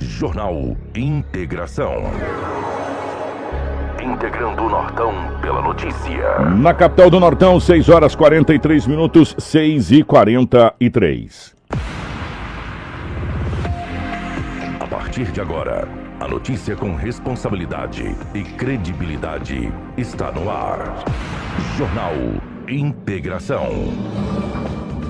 Jornal Integração. Integrando o Nortão pela notícia. Na capital do Nortão, 6 horas 43 minutos, 6 e 43. A partir de agora, a notícia com responsabilidade e credibilidade está no ar. Jornal Integração.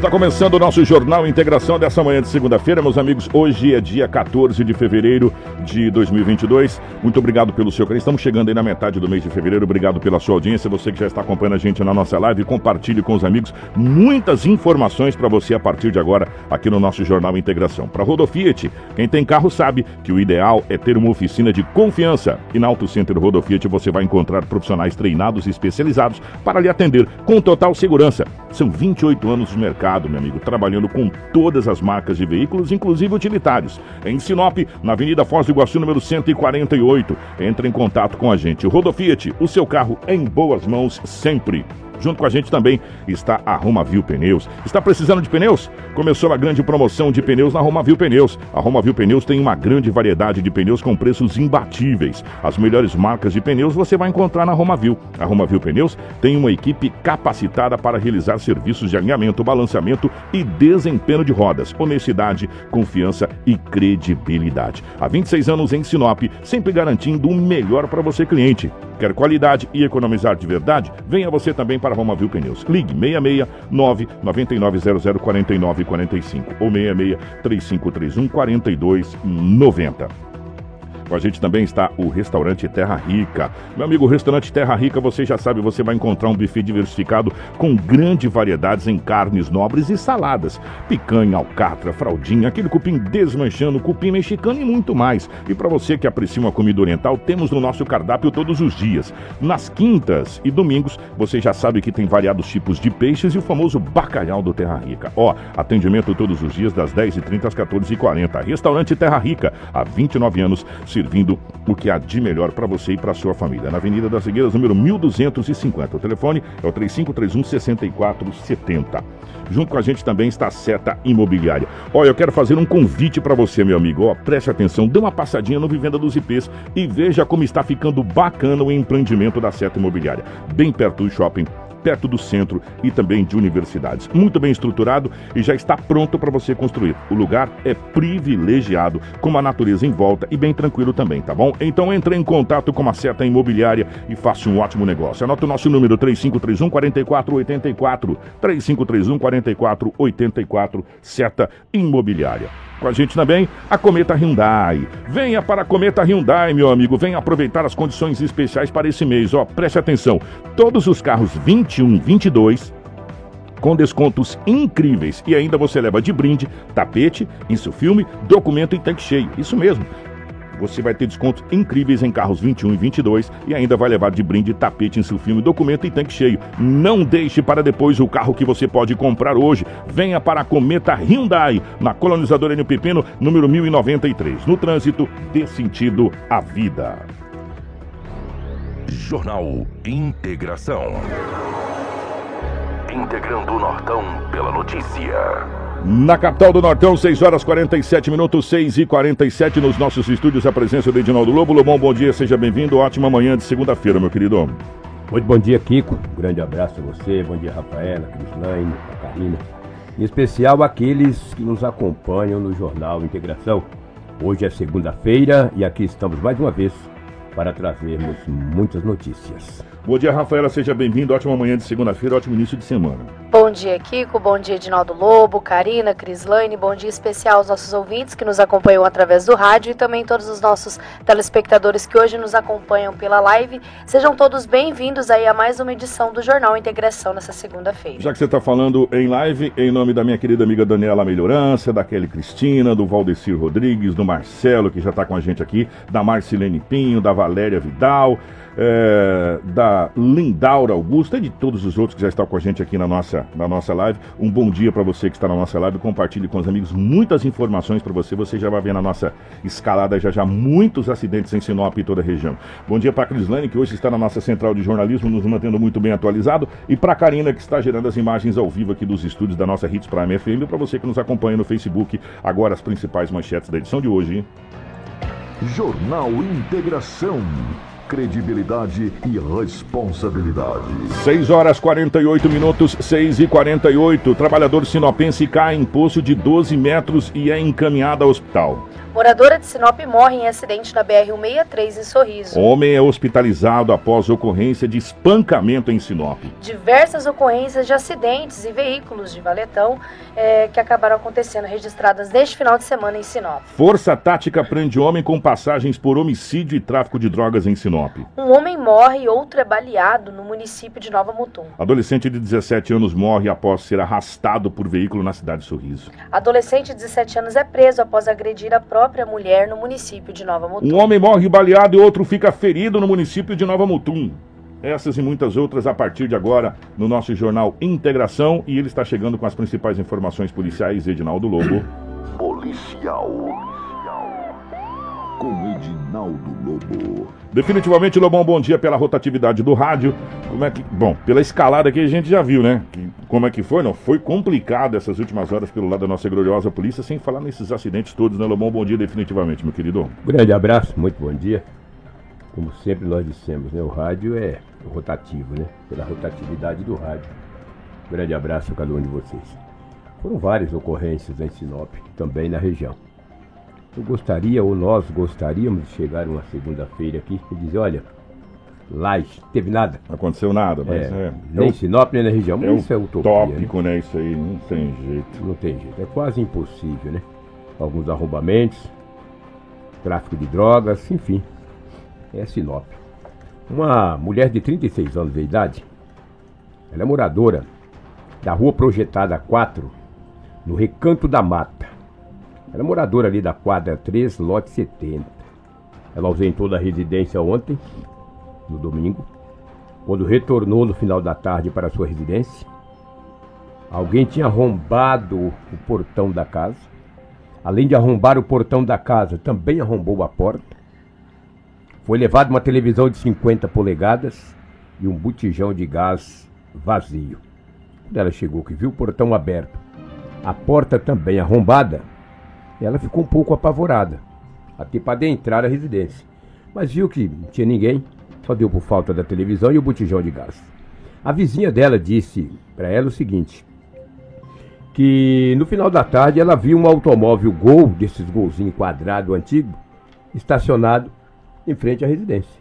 Está começando o nosso Jornal Integração dessa manhã de segunda-feira, meus amigos. Hoje é dia 14 de fevereiro de 2022. Muito obrigado pelo seu carinho. Estamos chegando aí na metade do mês de fevereiro. Obrigado pela sua audiência. Você que já está acompanhando a gente na nossa live, compartilhe com os amigos muitas informações para você a partir de agora aqui no nosso Jornal Integração. Para Rodofiat, quem tem carro sabe que o ideal é ter uma oficina de confiança. E na Auto Center Rodofiat você vai encontrar profissionais treinados e especializados para lhe atender com total segurança. São 28 anos de mercado meu amigo, trabalhando com todas as marcas de veículos, inclusive utilitários. Em Sinop, na Avenida Foz do Iguaçu, número 148. Entre em contato com a gente. Rodofiat, o seu carro em boas mãos sempre. Junto com a gente também está a Romavil Pneus. Está precisando de pneus? Começou a grande promoção de pneus na Romavil Pneus. A Romavil Pneus tem uma grande variedade de pneus com preços imbatíveis. As melhores marcas de pneus você vai encontrar na Romavil. A Romavil Pneus tem uma equipe capacitada para realizar serviços de alinhamento, balanceamento e desempenho de rodas. Honestidade, confiança e credibilidade. Há 26 anos em Sinop, sempre garantindo o melhor para você cliente. Quer qualidade e economizar de verdade? Venha você também para Romavil Pneus. Ligue 66 99900 4945 ou 66 3531 4290. Com a gente também está o restaurante Terra Rica. Meu amigo, o restaurante Terra Rica, você já sabe, você vai encontrar um buffet diversificado com grande variedades em carnes nobres e saladas. Picanha, alcatra, fraldinha, aquele cupim desmanchando, cupim mexicano e muito mais. E para você que aprecia uma comida oriental, temos no nosso cardápio todos os dias. Nas quintas e domingos, você já sabe que tem variados tipos de peixes e o famoso bacalhau do Terra Rica. Ó, atendimento todos os dias das 10h30 às 14h40. Restaurante Terra Rica, há 29 anos, se servindo o que há de melhor para você e para sua família. Na Avenida das Figueiras, número 1250. O telefone é o 3531 6470. Junto com a gente também está a Seta Imobiliária. Olha, eu quero fazer um convite para você, meu amigo. Ó, preste atenção, dê uma passadinha no Vivenda dos IPs e veja como está ficando bacana o empreendimento da Seta Imobiliária. Bem perto do shopping perto do centro e também de universidades. Muito bem estruturado e já está pronto para você construir. O lugar é privilegiado, com a natureza em volta e bem tranquilo também, tá bom? Então entre em contato com a Seta Imobiliária e faça um ótimo negócio. Anota o nosso número 3531 4484 3531 4484 Seta Imobiliária. Com a gente também a Cometa Hyundai. Venha para a Cometa Hyundai, meu amigo. Venha aproveitar as condições especiais para esse mês. Ó, preste atenção. Todos os carros 21, 22 com descontos incríveis. E ainda você leva de brinde tapete, insufilme, documento e tanque cheio. Isso mesmo você vai ter descontos incríveis em carros 21 e 22 e ainda vai levar de brinde tapete em seu filme, documento e tanque cheio. Não deixe para depois o carro que você pode comprar hoje. Venha para a Cometa Hyundai, na colonizadora N Pepino, número 1093. No trânsito, dê sentido à vida. Jornal Integração. Integrando o Nortão pela notícia. Na capital do Nortão, 6 horas 47 minutos, 6 e 47 nos nossos estúdios, a presença do Edinaldo Lobo. Lobão, bom dia, seja bem-vindo. Ótima manhã de segunda-feira, meu querido. Muito bom dia, Kiko. Grande abraço a você, bom dia, Rafaela, Crislaine, a Karina. Em especial aqueles que nos acompanham no Jornal Integração. Hoje é segunda-feira e aqui estamos mais uma vez para trazermos muitas notícias. Bom dia, Rafaela, seja bem-vindo. Ótima manhã de segunda-feira, ótimo início de semana. Bom dia, Kiko. Bom dia, Edinaldo Lobo, Karina, Crislaine. Bom dia especial aos nossos ouvintes que nos acompanham através do rádio e também todos os nossos telespectadores que hoje nos acompanham pela live. Sejam todos bem-vindos aí a mais uma edição do Jornal Integração nessa segunda-feira. Já que você está falando em live, em nome da minha querida amiga Daniela Melhorança, da Kelly Cristina, do Valdecir Rodrigues, do Marcelo, que já está com a gente aqui, da Marcilene Pinho, da Valéria Vidal, é, da Lindaura Augusta e de todos os outros que já estão com a gente aqui na nossa, na nossa live. Um bom dia para você que está na nossa live. Compartilhe com os amigos muitas informações para você. Você já vai ver na nossa escalada já já muitos acidentes em Sinop e toda a região. Bom dia para a Crislane, que hoje está na nossa central de jornalismo, nos mantendo muito bem atualizado. E para a Karina, que está gerando as imagens ao vivo aqui dos estúdios da nossa Hits Prime FM. Para você que nos acompanha no Facebook, agora as principais manchetes da edição de hoje. Jornal Integração. Credibilidade e responsabilidade. 6 horas 48 minutos, 6 e 48. Trabalhador sinopense cai em poço de 12 metros e é encaminhado ao hospital. Moradora de Sinop morre em acidente na BR-163 em Sorriso. Homem é hospitalizado após ocorrência de espancamento em Sinop. Diversas ocorrências de acidentes e veículos de valetão é, que acabaram acontecendo, registradas neste final de semana em Sinop. Força Tática prende homem com passagens por homicídio e tráfico de drogas em Sinop. Um homem morre e outro é baleado no município de Nova Mutum. Adolescente de 17 anos morre após ser arrastado por veículo na cidade de Sorriso. Adolescente de 17 anos é preso após agredir a própria própria mulher no município de Nova Mutum. Um homem morre baleado e outro fica ferido no município de Nova Mutum. Essas e muitas outras a partir de agora no nosso jornal Integração e ele está chegando com as principais informações policiais, Edinaldo Lobo. Policial com Edinaldo Lobo. Definitivamente, Lobão, bom dia pela rotatividade do rádio. Como é que. Bom, pela escalada que a gente já viu, né? Como é que foi? Não, foi complicado essas últimas horas pelo lado da nossa gloriosa polícia, sem falar nesses acidentes todos, né, Lobão? Bom dia, definitivamente, meu querido. Grande abraço, muito bom dia. Como sempre nós dissemos, né? O rádio é rotativo, né? Pela rotatividade do rádio. Grande abraço a cada um de vocês. Foram várias ocorrências em Sinop, também na região. Eu gostaria, ou nós gostaríamos de chegar uma segunda-feira aqui e dizer, olha, lá teve nada. Aconteceu nada, mas é. é nem é Sinop, nem na região, mas é isso é utopia. Tópico, né? né? Isso aí não tem jeito. Não tem jeito, é quase impossível, né? Alguns arrombamentos, tráfico de drogas, enfim. É Sinop. Uma mulher de 36 anos de idade, ela é moradora da rua projetada 4, no Recanto da Mata. Ela é moradora ali da quadra 3, lote 70. Ela ausentou da residência ontem, no domingo, quando retornou no final da tarde para sua residência. Alguém tinha arrombado o portão da casa. Além de arrombar o portão da casa, também arrombou a porta. Foi levado uma televisão de 50 polegadas e um botijão de gás vazio. Quando ela chegou, que viu o portão aberto, a porta também arrombada, ela ficou um pouco apavorada, até para adentrar a residência. Mas viu que não tinha ninguém, só deu por falta da televisão e o botijão de gás. A vizinha dela disse para ela o seguinte: que no final da tarde ela viu um automóvel Gol, desses golzinho quadrado antigo, estacionado em frente à residência.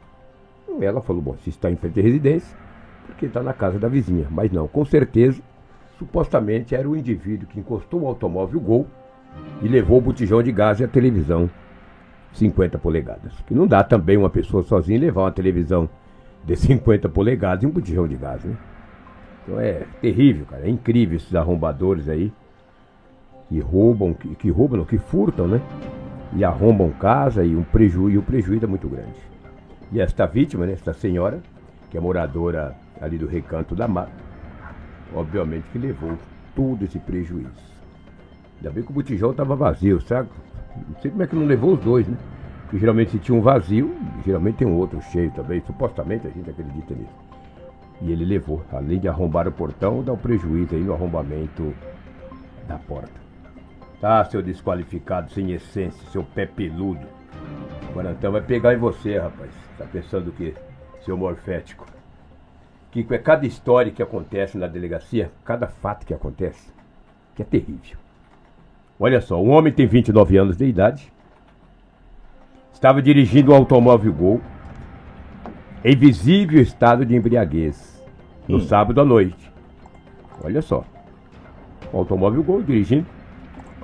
Ela falou: bom, se está em frente à residência, porque está na casa da vizinha. Mas não, com certeza, supostamente era o indivíduo que encostou o automóvel Gol e levou o botijão de gás e a televisão 50 polegadas. Que não dá também uma pessoa sozinha levar uma televisão de 50 polegadas e um botijão de gás, né? Então é terrível, cara. É incrível esses arrombadores aí que roubam, que, que roubam, não, que furtam, né? E arrombam casa e um prejuízo, e o prejuízo é muito grande. E esta vítima, né, esta senhora, que é moradora ali do recanto da mata, obviamente que levou todo esse prejuízo. Ainda bem que o botijão estava vazio, sabe? Não sei como é que não levou os dois, né? Porque geralmente se tinha um vazio, geralmente tem um outro cheio também. Supostamente a gente acredita nisso. E ele levou, além de arrombar o portão, dá um prejuízo aí no arrombamento da porta. Tá, seu desqualificado, sem essência, seu pé peludo. Agora então vai pegar em você, rapaz. Tá pensando o quê? Seu morfético. Kiko, é cada história que acontece na delegacia, cada fato que acontece, que é terrível. Olha só, um homem tem 29 anos de idade, estava dirigindo um automóvel Gol em visível estado de embriaguez no hum. sábado à noite. Olha só, um automóvel Gol dirigindo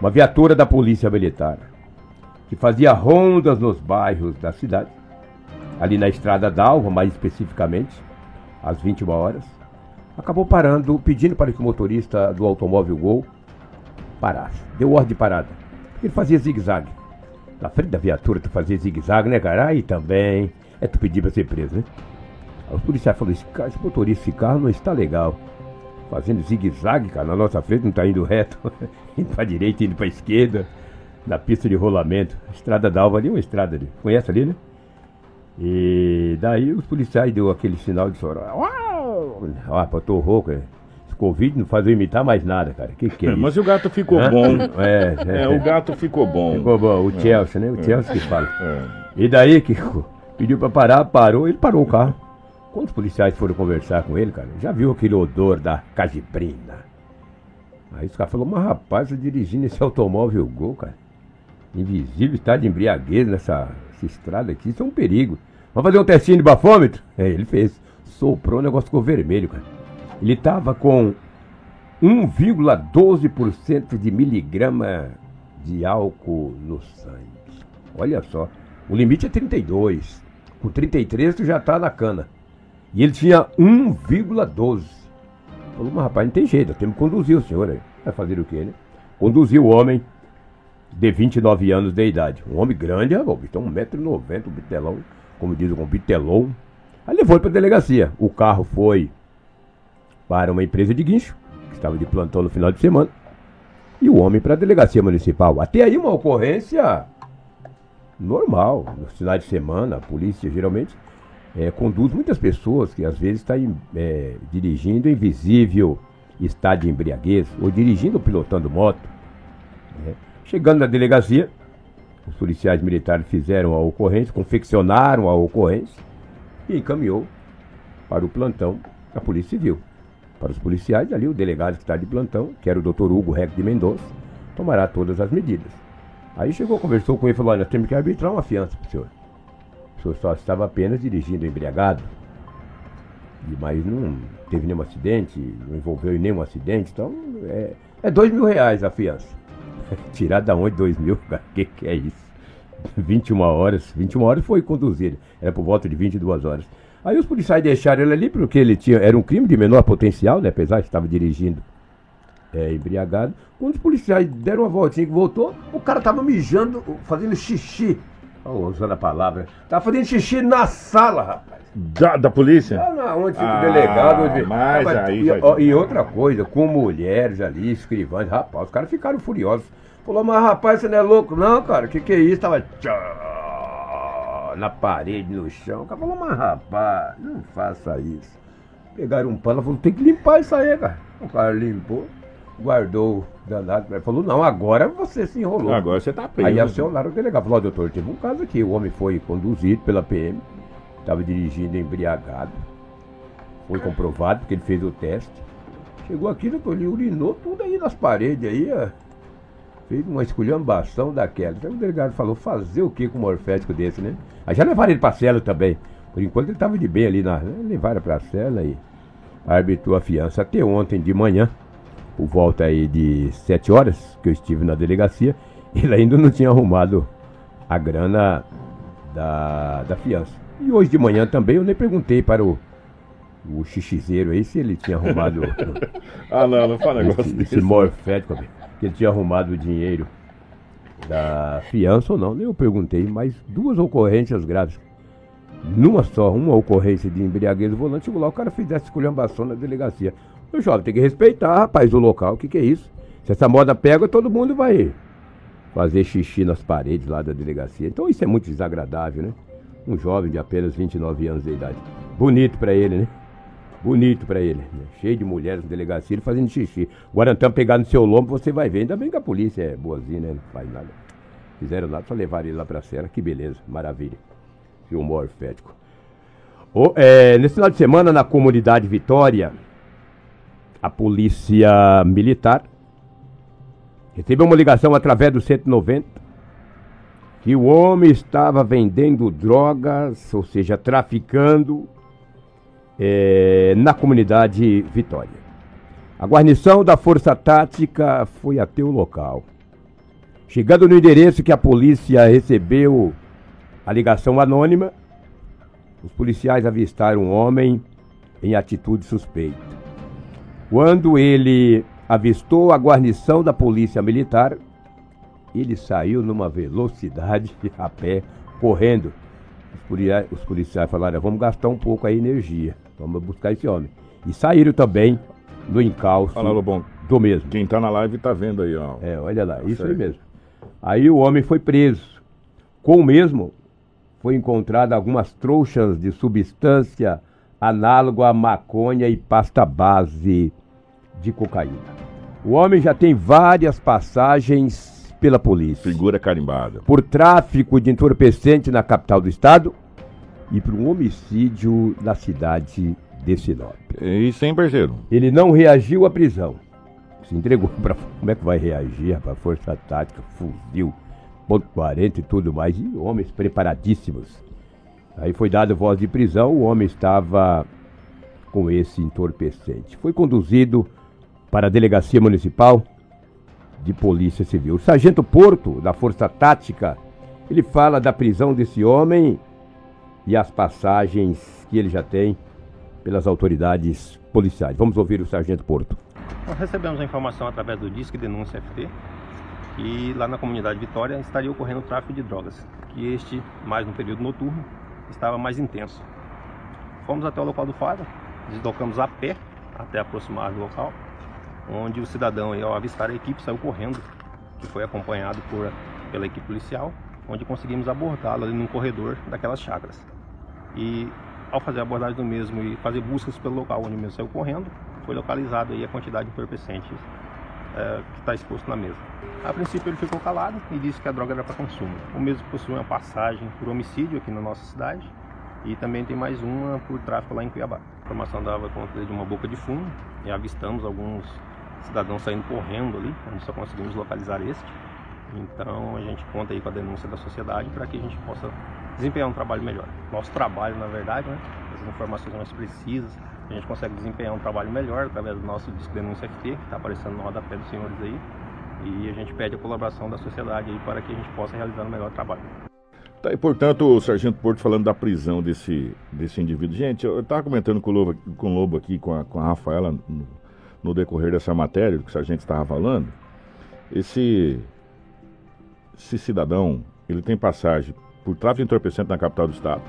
uma viatura da Polícia Militar que fazia rondas nos bairros da cidade, ali na Estrada d'Alva, mais especificamente, às 21 horas, acabou parando, pedindo para que o motorista do automóvel Gol Deu ordem de parada. Ele fazia zigue-zague. Na frente da viatura tu fazia zigue-zague, né, cara? Aí também. É tu pedir pra ser preso, né? Os policiais falaram, esse, esse motorista, esse carro não está legal. Fazendo zigue-zague, cara, na nossa frente não está indo reto. indo para direita, indo para esquerda. Na pista de rolamento. Estrada da Alva ali, uma estrada ali. Conhece ali, né? E daí os policiais deu aquele sinal de chorar. Ah, pô, tô rouco, é. Covid não faz eu imitar mais nada, cara. Que que é, é Mas o gato ficou Hã? bom. É, é, é, o gato ficou bom. Ficou bom. O é. Chelsea, né? O Chelsea que fala. É. E daí que pediu pra parar, parou, ele parou o carro. Quando os policiais foram conversar com ele, cara, já viu aquele odor da cajibrina. Aí os caras falaram, mas rapaz, eu dirigindo esse automóvel Gol, cara. Invisível, está de embriaguez nessa essa estrada aqui, isso é um perigo. Vamos fazer um testinho de bafômetro? É, ele fez. Soprou, o negócio ficou vermelho, cara. Ele tava com 1,12% de miligrama de álcool no sangue. Olha só. O limite é 32. Com 33 tu já tá na cana. E ele tinha 1,12. Falou, mas rapaz, não tem jeito, temos que conduzir o senhor aí. Vai fazer o quê, né? Conduziu o homem de 29 anos de idade. Um homem grande, então 1,90m, um bitelão, como diz um bitelão. Aí levou ele para a delegacia. O carro foi para uma empresa de guincho, que estava de plantão no final de semana, e o homem para a delegacia municipal. Até aí uma ocorrência normal. Nos finais de semana, a polícia geralmente é, conduz muitas pessoas que às vezes estão tá é, dirigindo em visível estado de embriaguez, ou dirigindo ou pilotando moto. Né? Chegando na delegacia, os policiais militares fizeram a ocorrência, confeccionaram a ocorrência e encaminhou para o plantão da Polícia Civil. Para os policiais, ali o delegado que está de plantão, que era o Dr. Hugo Reck de Mendonça, tomará todas as medidas. Aí chegou, conversou com ele e falou: Olha, nós temos que arbitrar uma fiança para o senhor. O senhor só estava apenas dirigindo embriagado, mas não teve nenhum acidente, não envolveu em nenhum acidente, então é, é dois mil reais a fiança. Tirar da onde dois mil? O que, que é isso? 21 horas. 21 horas foi conduzido. Era por volta de 22 horas. Aí os policiais deixaram ele ali porque ele tinha. Era um crime de menor potencial, né? Apesar de estava dirigindo é, embriagado. Quando os policiais deram uma voltinha que voltou, o cara tava mijando, fazendo xixi. Oh, usando a palavra. Tava fazendo xixi na sala, rapaz. Da, da polícia? Ah, não, onde fica ah, o delegado. Onde... Mas aí. E, e, outra coisa, com mulheres ali, escrivães, rapaz, os caras ficaram furiosos. Falou, mas rapaz, você não é louco, não, cara? O que, que é isso? Tava na parede, no chão. O cara falou, mas rapaz, não faça isso. Pegaram um pano, falou, tem que limpar isso aí, cara. O cara limpou, guardou danado. Falou, não, agora você se enrolou. Agora você tá preso. Aí acionaram o delegado. Falou, doutor, teve um caso aqui. O homem foi conduzido pela PM, estava dirigindo embriagado. Foi comprovado, porque ele fez o teste. Chegou aqui, doutor, ele urinou tudo aí nas paredes aí, ó. Fez uma esculhambação daquela. Então o delegado falou, fazer o que com um morfético desse, né? Aí já levaram ele pra cela também. Por enquanto ele estava de bem ali na. Levaram pra cela e arbitrou a fiança até ontem de manhã, por volta aí de 7 horas, que eu estive na delegacia, ele ainda não tinha arrumado a grana da, da fiança. E hoje de manhã também eu nem perguntei para o, o xixizeiro aí se ele tinha arrumado. ah, não, não fala negócio esse, desse. Esse morfético, que ele tinha arrumado o dinheiro da fiança ou não. Nem eu perguntei, mas duas ocorrências graves. Numa só, uma ocorrência de embriaguez do volante, lá, o cara fizesse esculhambação na delegacia. O jovem tem que respeitar, rapaz, o local, o que, que é isso? Se essa moda pega, todo mundo vai fazer xixi nas paredes lá da delegacia. Então isso é muito desagradável, né? Um jovem de apenas 29 anos de idade. Bonito para ele, né? Bonito para ele. Né? Cheio de mulheres delegacia, ele fazendo xixi. Guarantã pegar no seu lombo, você vai ver. Ainda bem que a polícia é boazinha, né? Não faz nada. Fizeram nada, só levaram ele lá pra cela. Que beleza, maravilha. Filme morfético. Oh, é, nesse final de semana, na comunidade Vitória, a polícia militar recebeu uma ligação através do 190 que o homem estava vendendo drogas, ou seja, traficando é, na comunidade Vitória. A guarnição da Força Tática foi até o local. Chegando no endereço que a polícia recebeu a ligação anônima, os policiais avistaram um homem em atitude suspeita. Quando ele avistou a guarnição da polícia militar, ele saiu numa velocidade a pé, correndo os policiais, os policiais falaram, vamos gastar um pouco a energia, vamos buscar esse homem. E saíram também no encalço Fala, Lobão. do mesmo. Quem tá na live tá vendo aí, ó. É, olha lá, isso aí mesmo. Aí o homem foi preso. Com o mesmo, foi encontrado algumas trouxas de substância análogo à maconha e pasta base de cocaína. O homem já tem várias passagens pela polícia. Figura carimbada. Por tráfico de entorpecente na capital do estado e por um homicídio na cidade de Sinop. E sem parceiro. Ele não reagiu à prisão. Se entregou para. Como é que vai reagir, rapaz? Força tática, fuzil, ponto 40 e tudo mais. E homens preparadíssimos. Aí foi dada voz de prisão, o homem estava com esse entorpecente. Foi conduzido para a delegacia municipal de polícia civil. O sargento Porto, da Força Tática, ele fala da prisão desse homem e as passagens que ele já tem pelas autoridades policiais. Vamos ouvir o sargento Porto. Nós recebemos a informação através do Disque Denúncia FT que lá na comunidade Vitória estaria ocorrendo tráfico de drogas, que este, mais no período noturno, estava mais intenso. Fomos até o local do fato, deslocamos a pé até aproximar do local, onde o cidadão, ao avistar a equipe, saiu correndo, que foi acompanhado por, pela equipe policial, onde conseguimos abordá-lo ali num corredor daquelas chácaras. E ao fazer a abordagem do mesmo e fazer buscas pelo local onde o mesmo saiu correndo, foi localizado aí a quantidade de entorpecentes é, que está exposto na mesa. A princípio ele ficou calado e disse que a droga era para consumo. O mesmo possui uma passagem por homicídio aqui na nossa cidade e também tem mais uma por tráfico lá em Cuiabá. A informação dava conta de uma boca de fumo e avistamos alguns cidadãos saindo correndo ali, onde só conseguimos localizar este. Então a gente conta aí com a denúncia da sociedade para que a gente possa desempenhar um trabalho melhor. Nosso trabalho, na verdade, né, as informações mais precisas, a gente consegue desempenhar um trabalho melhor através do nosso disco denúncia FT, que está aparecendo no rodapé dos senhores aí. E a gente pede a colaboração da sociedade aí para que a gente possa realizar um melhor trabalho. Tá, e portanto, o Sargento Porto falando da prisão desse, desse indivíduo. Gente, eu estava comentando com o Lobo, com o Lobo aqui, com a, com a Rafaela, no, no decorrer dessa matéria, do que o Sargento estava falando. Esse, esse cidadão, ele tem passagem por tráfico entorpecente na capital do estado.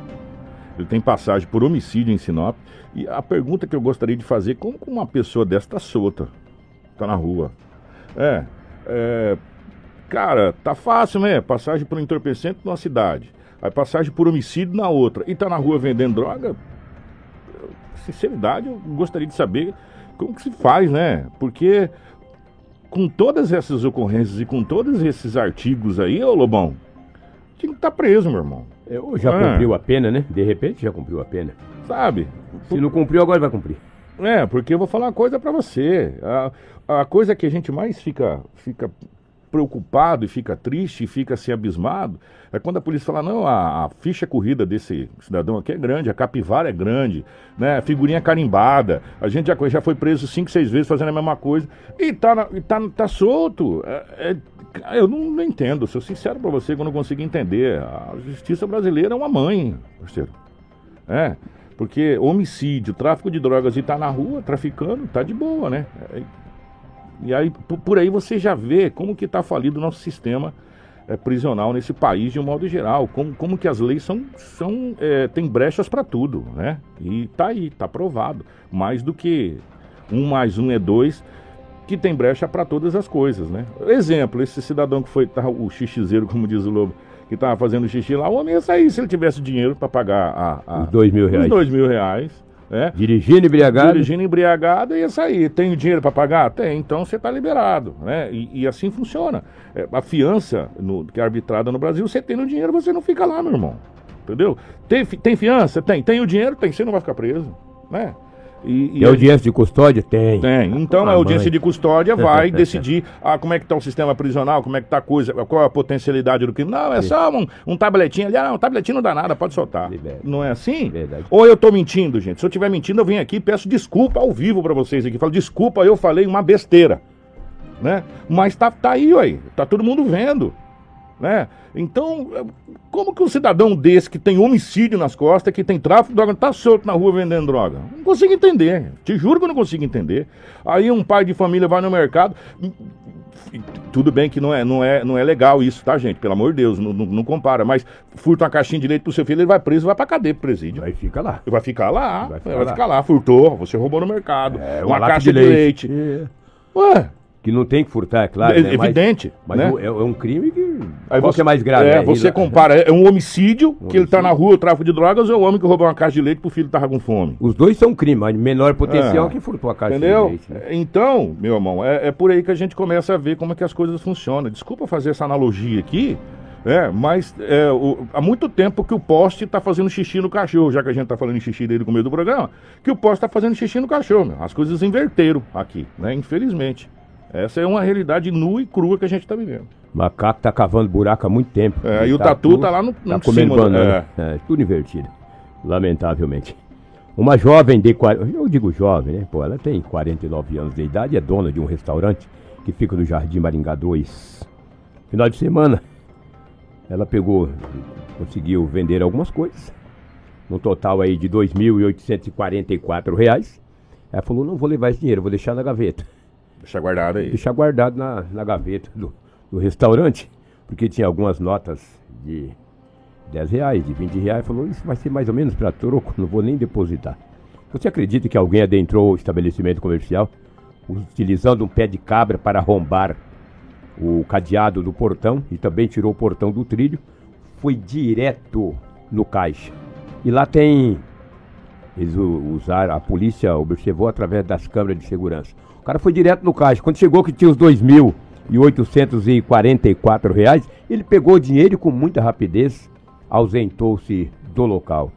Ele tem passagem por homicídio em Sinop. E a pergunta que eu gostaria de fazer, como uma pessoa dessa está solta? Está na rua. É, é, cara, tá fácil, né? Passagem por entorpecente numa cidade. Aí passagem por homicídio na outra. E tá na rua vendendo droga. Sinceridade, eu gostaria de saber como que se faz, né? Porque com todas essas ocorrências e com todos esses artigos aí, ô Lobão, tinha que estar preso, meu irmão. Eu já Ah. cumpriu a pena, né? De repente já cumpriu a pena. Sabe? Se não cumpriu, agora vai cumprir. É, porque eu vou falar uma coisa pra você. A, a coisa que a gente mais fica, fica preocupado e fica triste e fica assim abismado é quando a polícia fala, não, a, a ficha corrida desse cidadão aqui é grande, a capivara é grande, né? Figurinha carimbada, a gente já, já foi preso cinco, seis vezes fazendo a mesma coisa e tá, e tá, tá solto. É- é- eu não, não entendo, sou sincero pra você que eu não consigo entender. A justiça brasileira é uma mãe, parceiro. É, porque homicídio, tráfico de drogas e tá na rua traficando, tá de boa, né? É, E aí, por, aí você já vê como que tá falido o nosso sistema é, prisional nesse país de um modo geral, como, como que as leis são, são é, tem brechas para tudo, né? E tá aí, tá provado. Mais do que um mais um é dois, que tem brecha para todas as coisas, né? Exemplo, esse cidadão que foi tá, o xixizeiro, como diz o Lobo, que tava fazendo xixi lá, o homem ia sair se ele tivesse dinheiro para pagar a, a- Os dois mil reais. os dois mil reais, né? Dirigindo embriagado. Dirigindo embriagado ia sair. Tem dinheiro para pagar? Tem. Então você está liberado, né? E, e assim funciona. É, a fiança no- que é arbitrada no Brasil, você tem o dinheiro, você não fica lá, meu irmão. Entendeu? Tem, tem fiança? Tem. Tem o dinheiro? Tem. Você não vai ficar preso, né? E, e E a- audiência de custódia? Tem. tem. Então Ah, a audiência mãe. de custódia vai decidir ah, como é que está o sistema prisional, como é que está a coisa, qual é a potencialidade do crime. Não, é só um, um tabletinho ali. Ah, um tabletinho não dá nada, pode soltar. Libera. Não é assim? Verdade. Ou eu estou mentindo, gente? Se eu estiver mentindo, eu venho aqui e peço desculpa ao vivo para vocês aqui. Falo, desculpa, eu falei uma besteira. Né? Mas tá, tá aí, aí. Tá todo mundo vendo. Né? Então, eh, como que um cidadão desse que tem homicídio nas costas, que tem tráfico de droga, tá solto na rua vendendo droga? Não consigo entender. Te juro que eu não consigo entender. Aí um pai de família vai no mercado, tudo bem que não é, não, é, não é legal isso, tá, gente? Pelo amor de Deus, não, não, não compara. Mas furta uma caixinha de leite pro seu filho, ele vai preso, vai pra cadeia pro presídio. Vai ficar lá. Vai ficar lá, Vai vai ficar ficar, lá. lá. furtou, você roubou no mercado. É, uma, lata caixa de leite. É. Ué, Que não tem que furtar, é claro. é né? Evidente. Mas, né? é, é um crime que. Aí qual você, que é mais grave? É, É, você compara, é um homicídio, que ele tá homicídio. na rua, o tráfico de drogas, ou o homem que roubou uma caixa de leite pro filho que tava com fome. Os dois são crime, mas menor potencial É. que furtou a caixa Entendeu? de leite. né? Então, meu irmão, é, é por aí que a gente começa a ver como é que as coisas funcionam. Desculpa fazer essa analogia aqui, é, mas é, o- há muito tempo que o poste está fazendo xixi no cachorro, já que a gente está falando em xixi desde o começo do programa, que o poste está fazendo xixi no cachorro. Meu. As coisas inverteram aqui, né? Infelizmente. Essa é uma realidade nua e crua que a gente está vivendo. Macaco tá cavando buraco há muito tempo. É, e o tatu tá lá no- Tá no comendo cima, banana. É, tudo invertido. Lamentavelmente. Uma jovem de. quar- Eu digo jovem, né? Pô, ela tem 49 anos de idade, é dona de um restaurante que fica no Jardim Maringá 2. Final de semana, ela pegou, conseguiu vender algumas coisas, no total aí de 2.844 reais. Ela falou: não vou levar esse dinheiro, vou deixar na gaveta Deixa guardado aí. deixar guardado na, na gaveta do, do restaurante, porque tinha algumas notas de 10 reais, de 20 reais. Falou, isso vai ser mais ou menos para troco, não vou nem depositar. Você acredita que alguém adentrou o estabelecimento comercial utilizando um pé de cabra para arrombar o cadeado do portão e também tirou o portão do trilho? Foi direto no caixa. E lá tem eles usaram, a polícia observou através das câmeras de segurança. Cara foi direto no caixa. Quando chegou que tinha os 2.844 reais, ele pegou o dinheiro e com muita rapidez ausentou-se do local,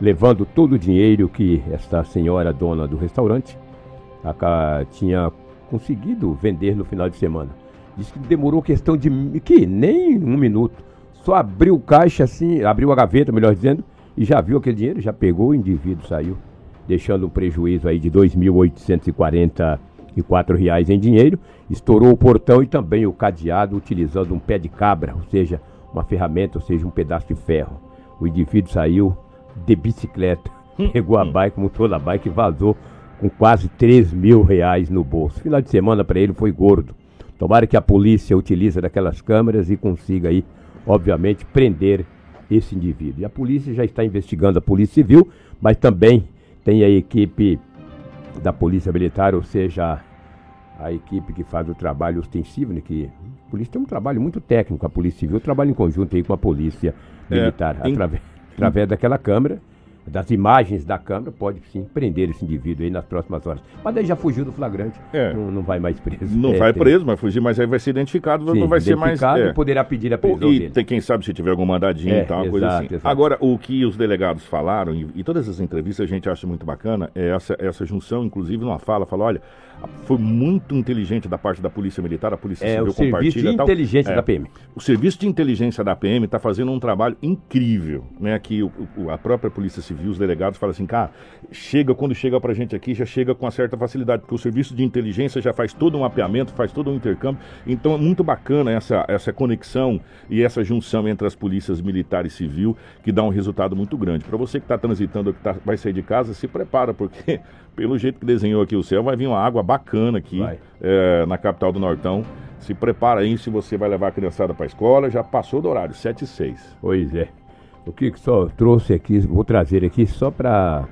levando todo o dinheiro que esta senhora dona do restaurante tinha conseguido vender no final de semana. Disse que demorou questão de que nem um minuto. Só abriu o caixa assim, abriu a gaveta, melhor dizendo, e já viu aquele dinheiro, já pegou o indivíduo, saiu, deixando um prejuízo aí de 2.844 reais em dinheiro, estourou o portão e também o cadeado utilizando um pé de cabra, ou seja, uma ferramenta, ou seja, um pedaço de ferro. O indivíduo saiu de bicicleta, pegou a bike, montou na bike e vazou com quase 3 mil reais no bolso. Final de semana para ele foi gordo. Tomara que a polícia utilize daquelas câmeras e consiga aí, obviamente, prender esse indivíduo. E a polícia já está investigando a Polícia Civil, mas também tem a equipe da Polícia Militar, ou seja, a equipe que faz o trabalho ostensivo, né, que a polícia tem um trabalho muito técnico, a Polícia Civil trabalha em conjunto aí com a Polícia É, Militar, em- através, através daquela câmera, das imagens da câmera, pode sim prender esse indivíduo aí nas próximas horas. Mas daí já fugiu do flagrante, É. não, não vai mais preso. Não É, vai tem- preso, vai fugir, mas aí vai ser identificado, sim, não vai ser mais. é. poderá pedir a prisão E dele. tem quem sabe se tiver algum mandadinho É, e tal, uma coisa exato, assim. exato. Agora, o que os delegados falaram, e, e todas as entrevistas a gente acha muito bacana, é essa, essa junção, inclusive numa fala, fala, olha, foi muito inteligente da parte da Polícia Militar, a Polícia É, Civil o serviço compartilha de tal. inteligência É, da PM. O serviço de inteligência da PM está fazendo um trabalho incrível, né? Que o- o- a própria Polícia Civil, os delegados falam assim, cara, chega quando chega pra gente aqui, já chega com uma certa facilidade, porque o serviço de inteligência já faz todo um mapeamento, faz todo um intercâmbio. Então é muito bacana essa, essa conexão e essa junção entre as polícias militar e civil, que dá um resultado muito grande. Para você que está transitando, que tá- vai sair de casa, se prepara, porque pelo jeito que desenhou aqui o céu, vai vir uma água bacana aqui é, na capital do Nortão. Se prepara aí se você vai levar a criançada para a escola, já passou do horário, 7 e 6. Pois é. O que só trouxe aqui, vou trazer aqui só para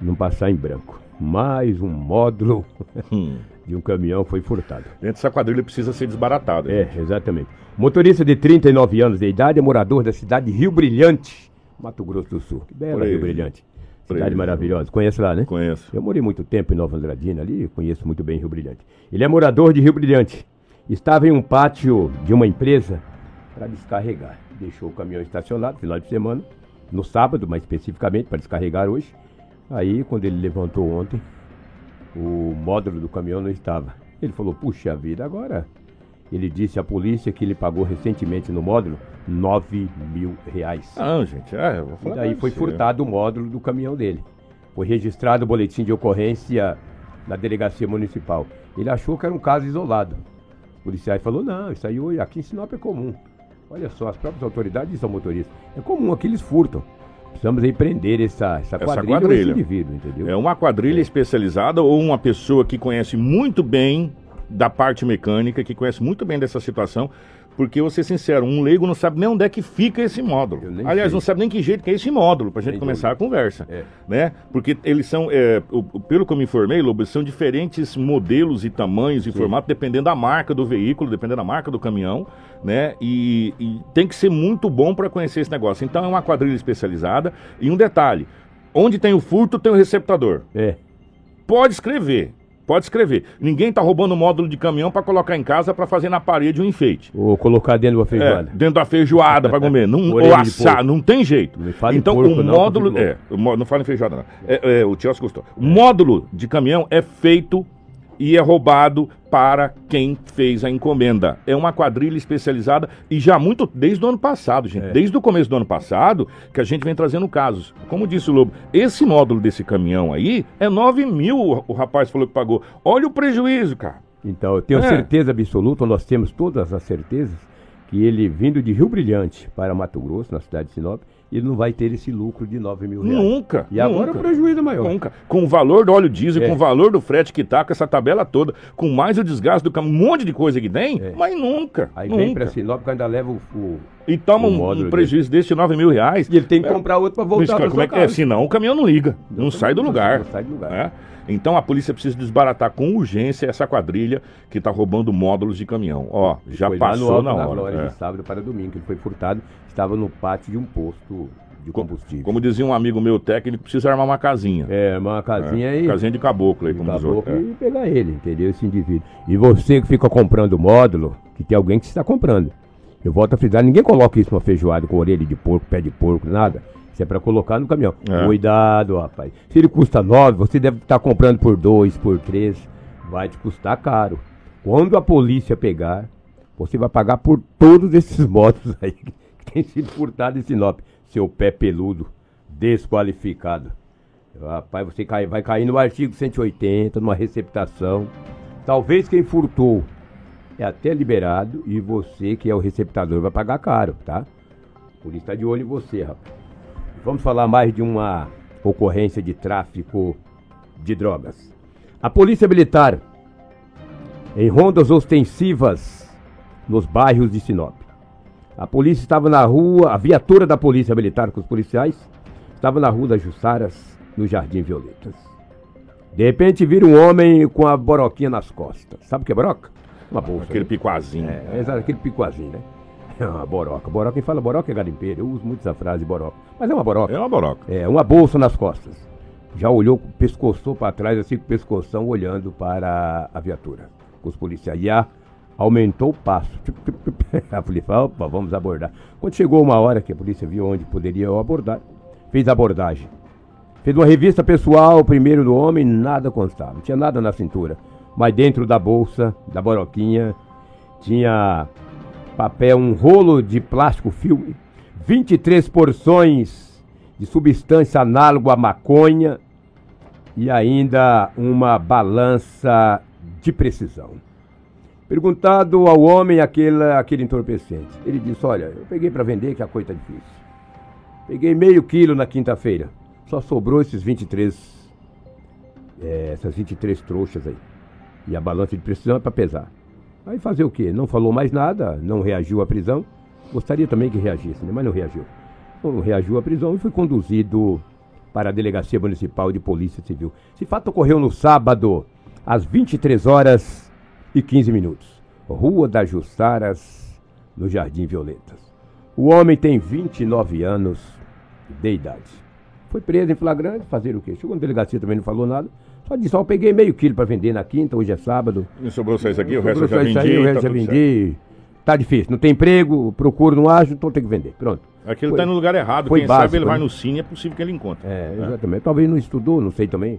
não passar em branco. Mais um módulo Hum. de um caminhão foi furtado. Gente, essa quadrilha precisa ser desbaratada. É, exatamente. Motorista de 39 anos de idade é morador da cidade de Rio Brilhante, Mato Grosso do Sul. Que bela. Rio Brilhante. Cidade maravilhosa. Conhece lá, né? Conheço. Eu morei muito tempo em Nova Andradina ali, conheço muito bem Rio Brilhante. Ele é morador de Rio Brilhante. Estava em um pátio de uma empresa para descarregar. Deixou o caminhão estacionado final de semana, no sábado, mais especificamente, para descarregar hoje. Aí, quando ele levantou ontem, o módulo do caminhão não estava. Ele falou, puxa vida, agora. Ele disse à polícia que ele pagou recentemente no módulo 9 mil reais. Não, gente, é, eu vou E falar. daí pra foi você. furtado o módulo do caminhão dele. Foi registrado o boletim de ocorrência na delegacia municipal. Ele achou que era um caso isolado. Os policiais falou não, isso aí aqui em Sinop é comum. Olha só, as próprias autoridades são motoristas. É comum, aqui eles furtam. Precisamos aí prender essa, essa, Essa quadrilha, ou quadrilha. indivíduo, entendeu? É uma quadrilha especializada ou uma pessoa que conhece muito bem da parte mecânica, que conhece muito bem dessa situação, porque, vou ser sincero, um leigo não sabe nem onde é que fica esse módulo. Aliás, sei. não sabe nem que jeito que é esse módulo, para a gente começar dúvida. a conversa. É. Né? Porque eles são, é, pelo que eu me informei, Lobo, são diferentes modelos e tamanhos e Sim. formato, dependendo da marca do veículo, dependendo da marca do caminhão, né? E, e tem que ser muito bom para conhecer esse negócio. Então é uma quadrilha especializada. E um detalhe: onde tem o furto, tem o receptador. É. Pode escrever. Pode escrever. Ninguém está roubando módulo de caminhão para colocar em casa para fazer na parede um enfeite. Ou colocar dentro da feijoada. É, dentro da feijoada para comer. Não, ou assar, não tem jeito. então porco, o módulo. Não, é, não fala em feijoada, não. É, é, o Tios gostou. O módulo de caminhão é feito e é roubado para quem fez a encomenda. É uma quadrilha especializada e já muito desde o ano passado, gente. É. Desde o começo do ano passado que a gente vem trazendo casos. Como disse o Lobo, esse módulo desse caminhão aí é 9 mil, o rapaz falou que pagou. Olha o prejuízo, cara. Então, eu tenho é. certeza absoluta, nós temos todas as certezas, que ele vindo de Rio Brilhante para Mato Grosso, na cidade de Sinop, ele não vai ter esse lucro de 9 mil reais. Nunca. E agora nunca, o prejuízo é maior. Nunca. Com o valor do óleo diesel, é. com o valor do frete que tá, com essa tabela toda, com mais o desgaste do caminhão, um monte de coisa que tem, é. mas nunca. Aí nunca. vem pra Sinop que ainda leva o, o e toma um, um, prejuízo desse de 9 mil reais. E ele tem que é. comprar outro para voltar para é é? Senão o caminhão não liga, não, não sai do lugar. Não sai do lugar. É? Então a polícia precisa desbaratar com urgência essa quadrilha que está roubando módulos de caminhão. Ó, já passou na hora. Na hora é. de sábado para domingo, ele foi furtado, estava no pátio de um posto de combustível. Como dizia um amigo meu técnico, precisa armar uma casinha. É, uma casinha é, aí. Casinha de caboclo aí, como caboclo é. e pegar ele, entendeu? Esse indivíduo. E você que fica comprando módulo, que tem alguém que está comprando. Eu volto a frisar, ninguém coloca isso numa feijoada com orelha de porco, pé de porco, nada. Isso é para colocar no caminhão. É. Cuidado, rapaz. Se ele custa 9, você deve estar tá comprando por 2, por 3. Vai te custar caro. Quando a polícia pegar, você vai pagar por todos esses motos aí tem sido furtados em Sinop seu pé peludo, desqualificado. Rapaz, você cai, vai cair no artigo 180, numa receptação. Talvez quem furtou é até liberado e você, que é o receptador, vai pagar caro, tá? Por isso está de olho em você, rapaz. Vamos falar mais de uma ocorrência de tráfico de drogas. A Polícia Militar, em rondas ostensivas nos bairros de Sinop, a polícia estava na rua, a viatura da polícia militar com os policiais estava na rua das Jussaras, no Jardim Violetas. De repente vira um homem com a boroquinha nas costas. Sabe o que é boroca? Uma bolsa. Aquele né? picoazinho. É, é exato, aquele picoazinho, né? É uma boroca. Boroca, quem fala boroca é garimpeiro. Eu uso muito essa frase boroca. Mas é uma boroca. É uma boroca. É, uma bolsa nas costas. Já olhou, pescoçou para trás, assim, com o pescoção, olhando para a viatura. Com os policiais. E a aumentou o passo. A polícia falou, opa, vamos abordar. Quando chegou uma hora que a polícia viu onde poderia abordar, fez a abordagem. Fez uma revista pessoal, primeiro do homem, nada constava, não tinha nada na cintura. Mas dentro da bolsa, da boroquinha, tinha papel, um rolo de plástico filme, 23 porções de substância análoga à maconha e ainda uma balança de precisão. Perguntado ao homem aquele, aquele entorpecente, ele disse: Olha, eu peguei para vender, que a coisa está difícil. Peguei meio quilo na quinta-feira. Só sobrou esses 23, é, essas 23 trouxas aí. E a balança de precisão é para pesar. Aí fazer o quê? Não falou mais nada, não reagiu à prisão. Gostaria também que reagisse, né? mas não reagiu. Não reagiu à prisão e foi conduzido para a Delegacia Municipal de Polícia Civil. Esse fato ocorreu no sábado, às 23 horas e 15 minutos. Rua das Jussaras, no Jardim Violetas. O homem tem 29 anos de idade. Foi preso em flagrante, fazer o quê? Chegou na delegacia também não falou nada. Só disse, ó, eu peguei meio quilo para vender na quinta, hoje é sábado. E sobrou só isso aqui, o resto eu já vendi. Aí, o resto tá já vendi. Tá difícil, não tem emprego, procuro, não acho, então tem que vender. Pronto. Aquilo foi, tá no lugar errado. Quem básico, sabe ele vai né? no cine, é possível que ele encontre. É, exatamente. Talvez não estudou, não sei também.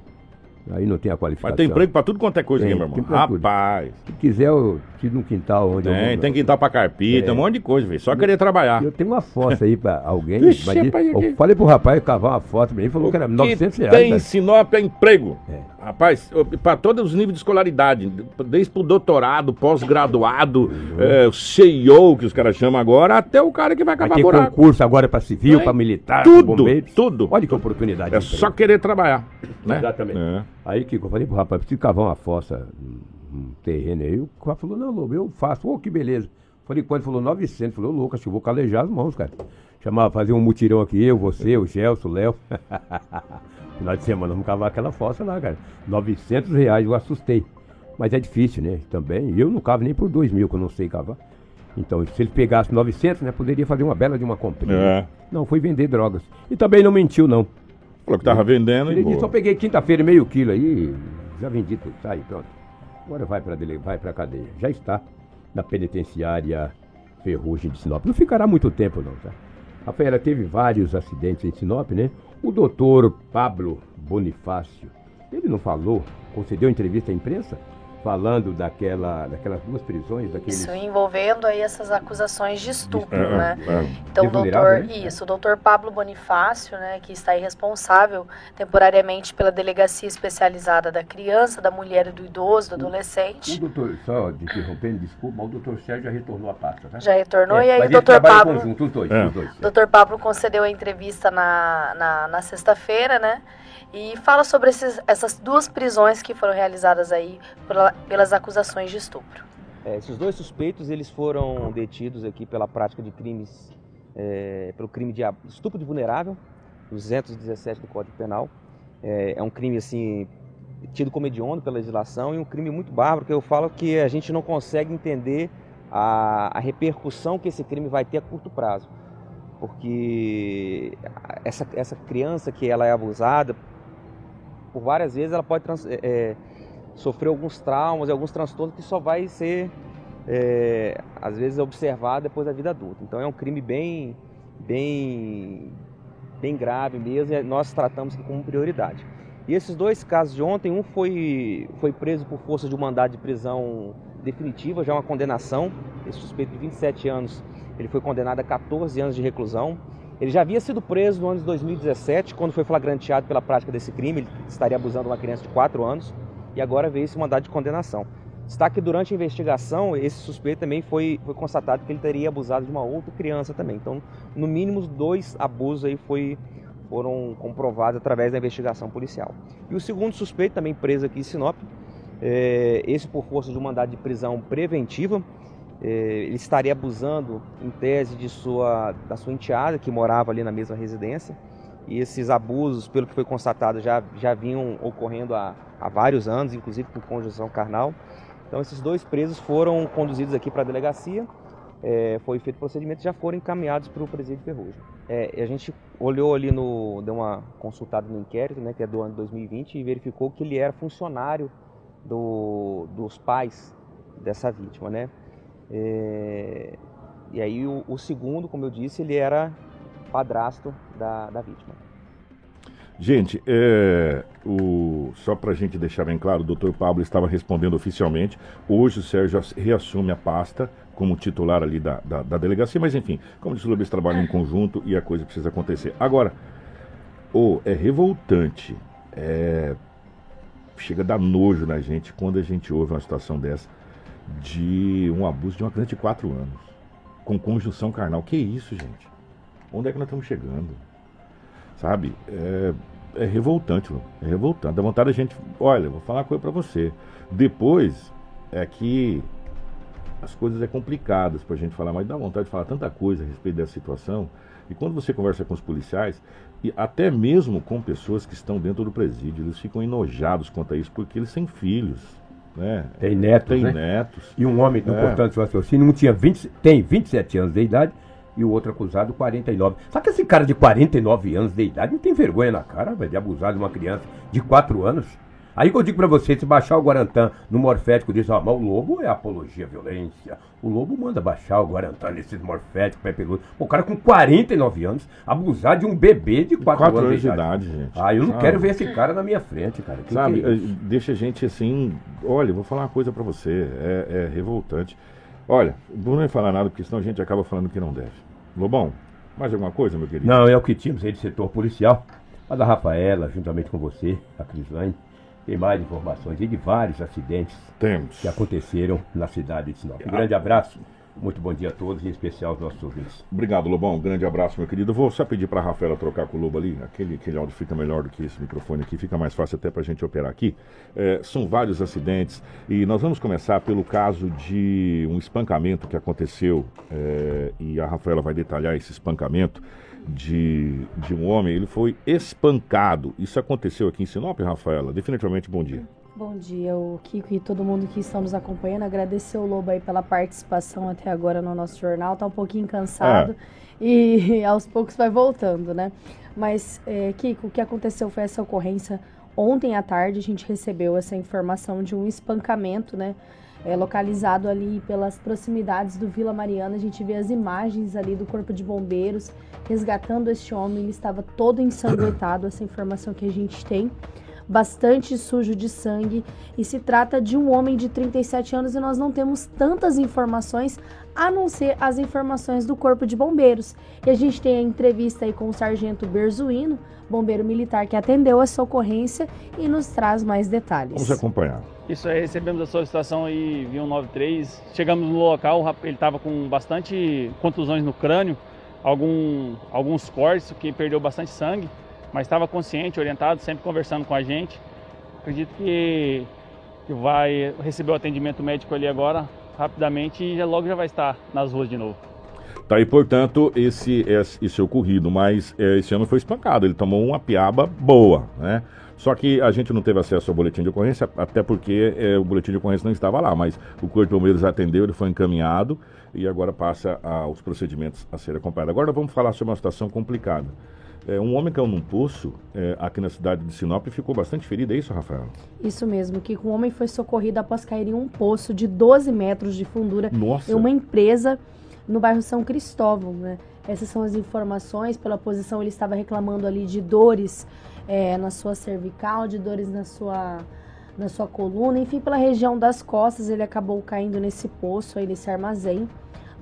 Aí não tem a qualificação. Mas tem emprego pra tudo quanto é coisa tem, aqui, meu irmão. Rapaz. Se quiser, eu tiro no quintal onde tem, eu Tem quintal pra carpita, é. um monte de coisa, velho. Só eu, querer trabalhar. Eu tenho uma foto aí pra alguém. Vixe, mas rapaz, eu falei pro rapaz cavar uma foto pra mim, falou que era 900 reais. Tem né? Sinop é emprego. É. Rapaz, pra todos os níveis de escolaridade, desde pro doutorado, pós-graduado, uhum. é, CEO, que os caras chamam agora, até o cara que vai acabar buraco. concurso agora pra civil, é. pra militar, tudo, bombeiros. Tudo. Olha que oportunidade. É só querer trabalhar. Né? Exatamente. É. Aí, Kiko, eu falei pro rapaz, preciso cavar uma fossa um terreno aí. O cara falou, não, Lobo, eu faço. Ô, que beleza. Falei, quando ele falou 900, falou, louco, acho que eu vou calejar as mãos, cara. Chamava, fazer um mutirão aqui, eu, você, o Gelson, o Léo. Final de semana, vamos cavar aquela fossa lá, cara. 900 reais, eu assustei. Mas é difícil, né? Também. Eu não cavo nem por 2 mil, que eu não sei cavar. Então, se ele pegasse 900, né, poderia fazer uma bela de uma comprinha. É. Não, foi vender drogas. E também não mentiu, não. Falou que tava vendendo Ele disse, só peguei quinta-feira meio quilo aí, já vendi tudo, tá aí, pronto. Agora vai dele, vai pra cadeia. Já está na penitenciária Ferrugem de Sinop. Não ficará muito tempo não, tá? Rafaela, teve vários acidentes em Sinop, né? O doutor Pablo Bonifácio, ele não falou, concedeu entrevista à imprensa, falando daquela, daquelas duas prisões, daqueles... Isso envolvendo aí essas acusações de estupro, É, né? é, é. Então, o Vulnerável, doutor, né? isso, o doutor Pablo Bonifácio, né, que está aí responsável temporariamente pela delegacia especializada da criança, da mulher e do idoso, do O adolescente. doutor, só de interrompendo, desculpa, mas o doutor Sérgio já retornou a pasta, tá? Já retornou, É, e aí o doutor Pablo. conjunto, os dois, É. os dois. O doutor Pablo concedeu a entrevista na, na, na sexta-feira, né? E fala sobre esses, essas duas prisões que foram realizadas aí pela- pelas acusações de estupro. É, esses dois suspeitos eles foram detidos aqui pela prática de crimes, é, pelo crime de estupro de vulnerável, 217 do Código Penal. É, é um crime assim tido como hediondo pela legislação e um crime muito bárbaro que eu falo que a gente não consegue entender a, a repercussão que esse crime vai ter a curto prazo, porque essa, essa criança que ela é abusada por várias vezes ela pode trans- é, é, sofrer alguns traumas e alguns transtornos que só vai ser é, às vezes observado depois da vida adulta. Então é um crime bem, bem, bem grave mesmo e nós tratamos como prioridade. E esses dois casos de ontem, um foi, foi preso por força de um mandado de prisão definitiva, já uma condenação. Esse suspeito de 27 anos, ele foi condenado a 14 anos de reclusão. Ele já havia sido preso no ano de 2017, quando foi flagranteado pela prática desse crime. Ele estaria abusando de uma criança de 4 anos e agora veio esse mandado de condenação. Está que durante a investigação, esse suspeito também foi, foi constatado que ele teria abusado de uma outra criança também. Então, no mínimo, dois abusos aí foi, foram comprovados através da investigação policial. E o segundo suspeito, também preso aqui em Sinop, é, esse por força de um mandado de prisão preventiva, ele estaria abusando, em tese, de sua, da sua enteada, que morava ali na mesma residência. E esses abusos, pelo que foi constatado, já, já vinham ocorrendo há, há vários anos, inclusive por conjunção carnal. Então, esses dois presos foram conduzidos aqui para a delegacia, é, foi feito o procedimento já foram encaminhados para o presídio Ferrugem. É, a gente olhou ali no, deu uma consultada no inquérito, né, que é do ano de 2020, e verificou que ele era funcionário do, dos pais dessa vítima, né? É, e aí o, o segundo, como eu disse, ele era padrasto da, da vítima. Gente, é, o, só para a gente deixar bem claro, o doutor Pablo estava respondendo oficialmente. Hoje o Sérgio ass- reassume a pasta como titular ali da, da, da delegacia, mas enfim, como disse o eles trabalham em conjunto e a coisa precisa acontecer. Agora, ô, é revoltante, é, chega a dar nojo na gente quando a gente ouve uma situação dessa de um abuso de uma criança de 4 anos, com conjunção carnal. Que isso, gente? Onde é que nós estamos chegando? Sabe? É, é revoltante, é revoltante. Dá vontade da gente. Olha, vou falar uma coisa pra você. Depois é que as coisas é complicadas pra gente falar, mas dá vontade de falar tanta coisa a respeito dessa situação. E quando você conversa com os policiais, e até mesmo com pessoas que estão dentro do presídio, eles ficam enojados quanto a isso, porque eles têm filhos, né? Tem netos, Tem né? netos. E um homem, no É. portanto, seu raciocínio, um tinha 20, tem 27 anos de idade e o outro acusado 49. Só que esse cara de 49 anos de idade não tem vergonha na cara, velho, de abusar de uma criança de 4 anos. Aí que eu digo pra você, se baixar o Guarantã no morfético, diz, ó, mas o lobo é apologia à violência. O lobo manda baixar o Guarantã nesses morféticos, pé peludo. O cara com 49 anos, abusar de um bebê de 4, Quatro anos, anos de idade, gente. Ah, eu não Sabe? quero ver esse cara na minha frente, cara. Que Sabe, que é eh, deixa a gente assim. Olha, vou falar uma coisa pra você, é, é revoltante. Olha, não vai falar nada, porque senão a gente acaba falando que não deve. Lobão, mais alguma coisa, meu querido? Não, é o que tínhamos aí de setor policial. A da Rafaela, juntamente com você, a Crislane, tem mais informações aí de vários acidentes Temos. que aconteceram na cidade de Sinop. Um grande abraço Muito bom dia a todos, em especial aos nossos ouvintes. Obrigado, Lobão. Um grande abraço, meu querido. Vou só pedir para a Rafaela trocar com o Lobo ali. Aquele, aquele áudio fica melhor do que esse microfone aqui, fica mais fácil até para a gente operar aqui. É, são vários acidentes e nós vamos começar pelo caso de um espancamento que aconteceu é, e a Rafaela vai detalhar esse espancamento de, de um homem. Ele foi espancado. Isso aconteceu aqui em Sinop, Rafaela? Definitivamente bom dia. Bom dia, o Kiko e todo mundo que estão nos acompanhando. Agradecer o Lobo aí pela participação até agora no nosso jornal. Tá um pouquinho cansado é. e aos poucos vai voltando, né? Mas, é, Kiko, o que aconteceu foi essa ocorrência ontem à tarde. A gente recebeu essa informação de um espancamento, né? É, localizado ali pelas proximidades do Vila Mariana. A gente vê as imagens ali do Corpo de Bombeiros resgatando este homem. Ele estava todo ensanguentado, essa informação que a gente tem bastante sujo de sangue e se trata de um homem de 37 anos e nós não temos tantas informações a não ser as informações do Corpo de Bombeiros. E a gente tem a entrevista aí com o Sargento Berzuino, bombeiro militar que atendeu essa ocorrência e nos traz mais detalhes. Vamos acompanhar. Isso aí, recebemos a solicitação aí via 193. Chegamos no local, ele estava com bastante contusões no crânio, algum, alguns cortes, que perdeu bastante sangue mas estava consciente, orientado, sempre conversando com a gente. Acredito que, que vai receber o atendimento médico ali agora, rapidamente, e já, logo já vai estar nas ruas de novo. Tá aí, portanto, esse, esse, esse ocorrido, mas é, esse ano foi espancado, ele tomou uma piaba boa, né? Só que a gente não teve acesso ao boletim de ocorrência, até porque é, o boletim de ocorrência não estava lá, mas o Corpo de Bombeiros atendeu, ele foi encaminhado e agora passa aos procedimentos a serem acompanhados. Agora vamos falar sobre uma situação complicada. É, um homem caiu num poço é, aqui na cidade de Sinop e ficou bastante ferido, é isso, Rafael? Isso mesmo, que um homem foi socorrido após cair em um poço de 12 metros de fundura Nossa. em uma empresa no bairro São Cristóvão. Né? Essas são as informações. Pela posição, ele estava reclamando ali de dores é, na sua cervical, de dores na sua, na sua coluna, enfim, pela região das costas, ele acabou caindo nesse poço aí, nesse armazém.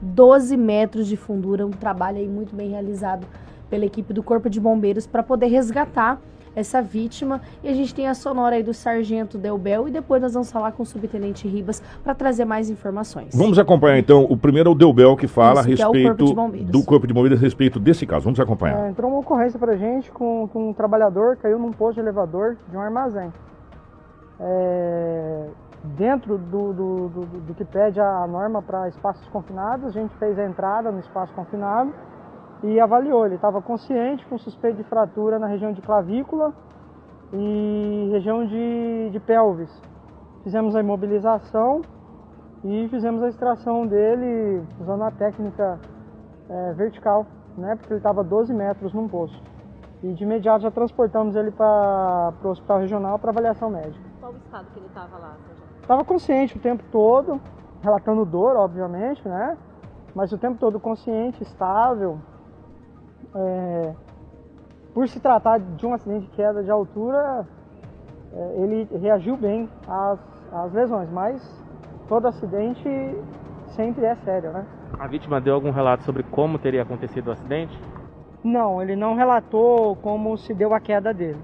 12 metros de fundura, um trabalho aí muito bem realizado pela equipe do Corpo de Bombeiros para poder resgatar essa vítima. E a gente tem a sonora aí do Sargento Delbel e depois nós vamos falar com o Subtenente Ribas para trazer mais informações. Vamos acompanhar então. O primeiro é o Delbel que fala Isso, a respeito é corpo do Corpo de Bombeiros a respeito desse caso. Vamos acompanhar. É, entrou uma ocorrência para gente com, com, um trabalhador caiu num posto de elevador de um armazém. É, dentro do, do, do, do que pede a norma para espaços confinados, a gente fez a entrada no espaço confinado e avaliou. Ele estava consciente, com suspeito de fratura na região de clavícula e região de, de pelvis. Fizemos a imobilização e fizemos a extração dele usando a técnica é, vertical, né, porque ele estava 12 metros num poço. E de imediato já transportamos ele para o hospital regional para avaliação médica. Qual o estado que ele estava lá? Estava consciente o tempo todo, relatando dor, obviamente, né? Mas o tempo todo consciente, estável, é, por se tratar de um acidente de queda de altura, é, ele reagiu bem às, às lesões, mas todo acidente sempre é sério, né? A vítima deu algum relato sobre como teria acontecido o acidente? Não, ele não relatou como se deu a queda dele.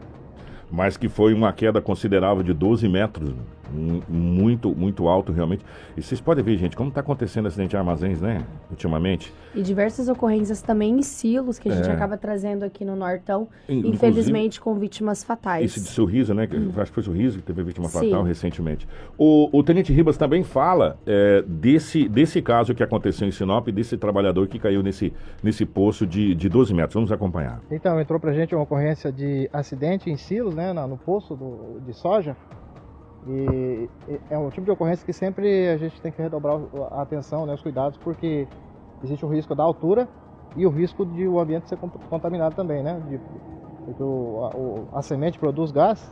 Mas que foi uma queda considerável de 12 metros muito, muito alto realmente. E vocês podem ver, gente, como está acontecendo acidente de armazéns, né? Ultimamente. E diversas ocorrências também em silos que a gente é. acaba trazendo aqui no Nortão, Inclusive, infelizmente com vítimas fatais. Esse de sorriso, né? Hum. Acho que foi sorriso que teve vítima Sim. fatal recentemente. O, o Tenente Ribas também fala é, desse, desse caso que aconteceu em Sinop, desse trabalhador que caiu nesse, nesse poço de, de 12 metros. Vamos acompanhar. Então, entrou pra gente uma ocorrência de acidente em silos, né? No poço do, de soja. E é um tipo de ocorrência que sempre a gente tem que redobrar a atenção, né, os cuidados, porque existe o risco da altura e o risco de o ambiente ser contaminado também, né? De, porque o, a, a, semente produz gás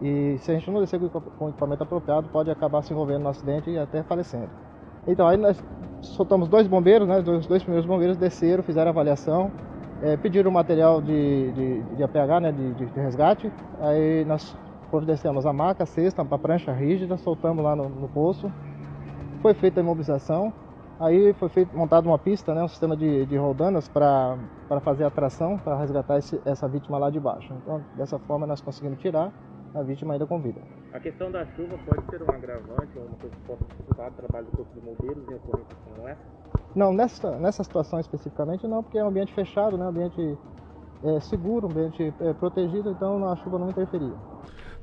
e se a gente não descer com o equipamento apropriado pode acabar se envolvendo no acidente e até falecendo. Então aí nós soltamos dois bombeiros, né? Os dois primeiros bombeiros desceram, fizeram a avaliação, é, pediram o material de, de, de APH, né? De, de resgate. Aí nós providenciamos a maca, a cesta, a prancha rígida, soltamos lá no, no poço. Foi feita a imobilização, aí foi feito, montado uma pista, né, um sistema de, de roldanas para fazer a tração, para resgatar esse, essa vítima lá de baixo. Então, dessa forma nós conseguimos tirar. a vítima ainda com vida. A questão da chuva pode ser um agravante ou uma coisa que possa dificultar o trabalho do Corpo de Bombeiros em ocorrências como essa? Não, nessa, nessa situação especificamente não, porque é um ambiente fechado, né, um ambiente é, seguro, um ambiente é, protegido, então a chuva não interferia.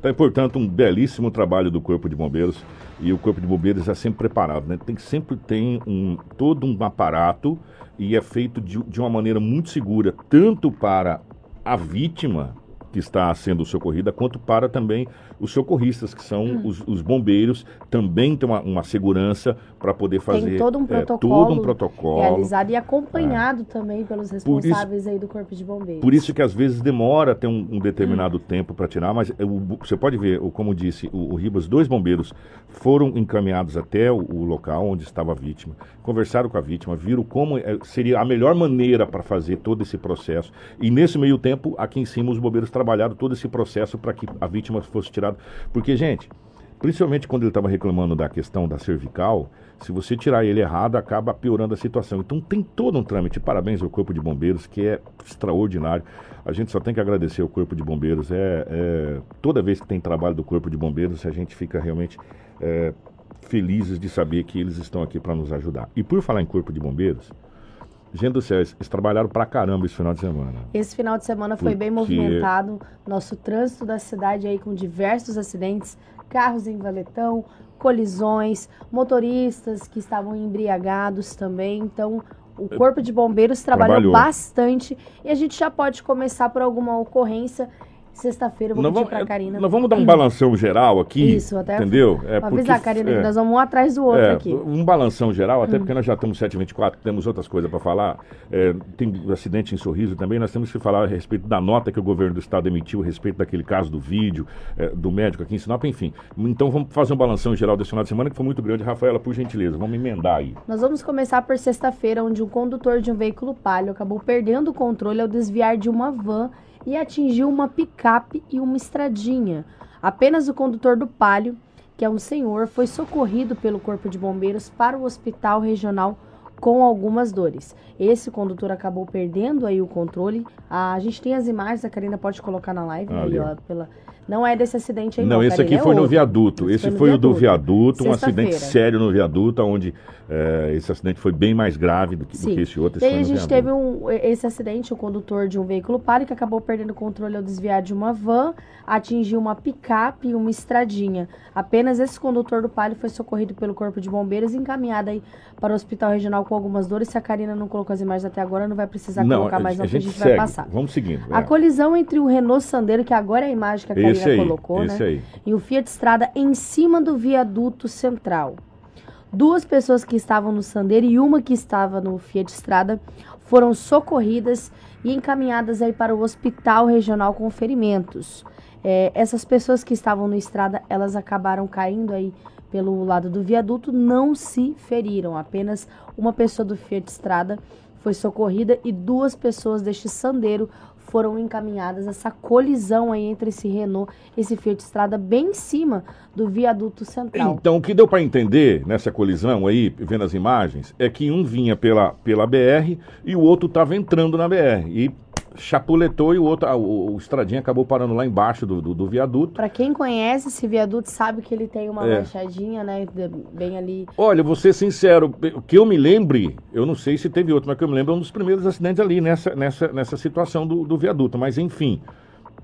Então, portanto, um belíssimo trabalho do Corpo de Bombeiros e o Corpo de Bombeiros é sempre preparado, né? Tem sempre tem um todo um aparato e é feito de, de uma maneira muito segura, tanto para a vítima que está sendo socorrida, quanto para também os socorristas, que são hum. os, os, bombeiros, também tem uma, uma segurança para poder fazer tem todo um protocolo, é, todo um protocolo realizado e acompanhado é. também pelos responsáveis isso, aí do Corpo de Bombeiros. Por isso que às vezes demora até um, um determinado hum. tempo para tirar, mas o, você pode ver, como disse o, o Ribas, dois bombeiros foram encaminhados até o, o, local onde estava a vítima, conversaram com a vítima, viram como é, seria a melhor maneira para fazer todo esse processo. E nesse meio tempo, aqui em cima, os bombeiros trabalharam todo esse processo para que a vítima fosse tirada. Porque, gente, principalmente quando ele estava reclamando da questão da cervical, se você tirar ele errado, acaba piorando a situação. Então tem todo um trâmite. Parabéns ao Corpo de Bombeiros, que é extraordinário. A gente só tem que agradecer ao Corpo de Bombeiros. É, é toda vez que tem trabalho do Corpo de Bombeiros, a gente fica realmente é, felizes de saber que eles estão aqui para nos ajudar. E por falar em Corpo de Bombeiros, Gente do céu, eles trabalharam pra caramba esse final de semana. Esse final de semana foi Porque... bem movimentado. Nosso trânsito da cidade aí com diversos acidentes, carros em valetão, colisões, motoristas que estavam embriagados também. Então, o Corpo de Bombeiros trabalhou Trabalhou. bastante e a gente já pode começar por alguma ocorrência Sexta-feira eu vou nós pedir vamos, pra Karina. Nós vamos dar um balanção geral aqui. Isso, até. Entendeu? É pra avisar, Karina, é, que nós vamos um atrás do outro é, aqui. Um balanção geral, até hum. porque nós já estamos 724, temos outras coisas para falar. É, tem acidente em sorriso também. Nós temos que falar a respeito da nota que o governo do estado emitiu a respeito daquele caso do vídeo, é, do médico aqui em Sinop, enfim. Então vamos fazer um balanção geral desse final de semana que foi muito grande. Rafaela, por gentileza, vamos emendar aí. Nós vamos começar por sexta-feira, onde um condutor de um veículo palio acabou perdendo o controle ao desviar de uma van e atingiu uma picape e uma estradinha. Apenas o condutor do Palio, que é um senhor, foi socorrido pelo Corpo de Bombeiros para o Hospital Regional com algumas dores. Esse condutor acabou perdendo aí o controle. Ah, a gente tem as imagens, a Karina pode colocar na live, ah, aí, ó, pela, não é desse acidente aí, não. Não, esse aqui é foi no viaduto. Esse, esse foi, o do viaduto, um acidente sério no viaduto, onde é, esse acidente foi bem mais grave do que, do que esse outro. E aí a gente teve um, esse acidente, o condutor de um veículo pare que acabou perdendo o controle ao desviar de uma van, atingiu uma picape e uma estradinha. Apenas esse condutor do Palio foi socorrido pelo Corpo de Bombeiros e encaminhado aí para o Hospital Regional com algumas dores. Se a Karina não colocou as imagens até agora, não vai precisar não, colocar mais, não, a gente, a gente vai passar. Vamos seguindo. A é. colisão entre o Renault Sandero, que agora é a imagem que a Karina esse aí, colocou, esse né? Aí. E o Fiat Strada em cima do viaduto central. Duas pessoas que estavam no Sandero e uma que estava no Fiat Strada foram socorridas e encaminhadas aí para o hospital regional com ferimentos. É, essas pessoas que estavam no estrada, elas acabaram caindo aí pelo lado do viaduto, não se feriram. Apenas uma pessoa do Fiat Strada foi socorrida e duas pessoas deste Sandero foram encaminhadas essa colisão aí entre esse Renault esse Fiat Strada bem em cima do viaduto central. Então, o que deu para entender nessa colisão aí, vendo as imagens, é que um vinha pela, pela BR e o outro estava entrando na BR. E chapuletou e o outro, o, o estradinho acabou parando lá embaixo do, do, do viaduto. Para quem conhece esse viaduto sabe que ele tem uma é. machadinha, né, bem ali. Olha, vou ser sincero, o que eu me lembre, eu não sei se teve outro, mas que eu me lembro é um dos primeiros acidentes ali nessa, nessa, nessa situação do, do viaduto, mas enfim.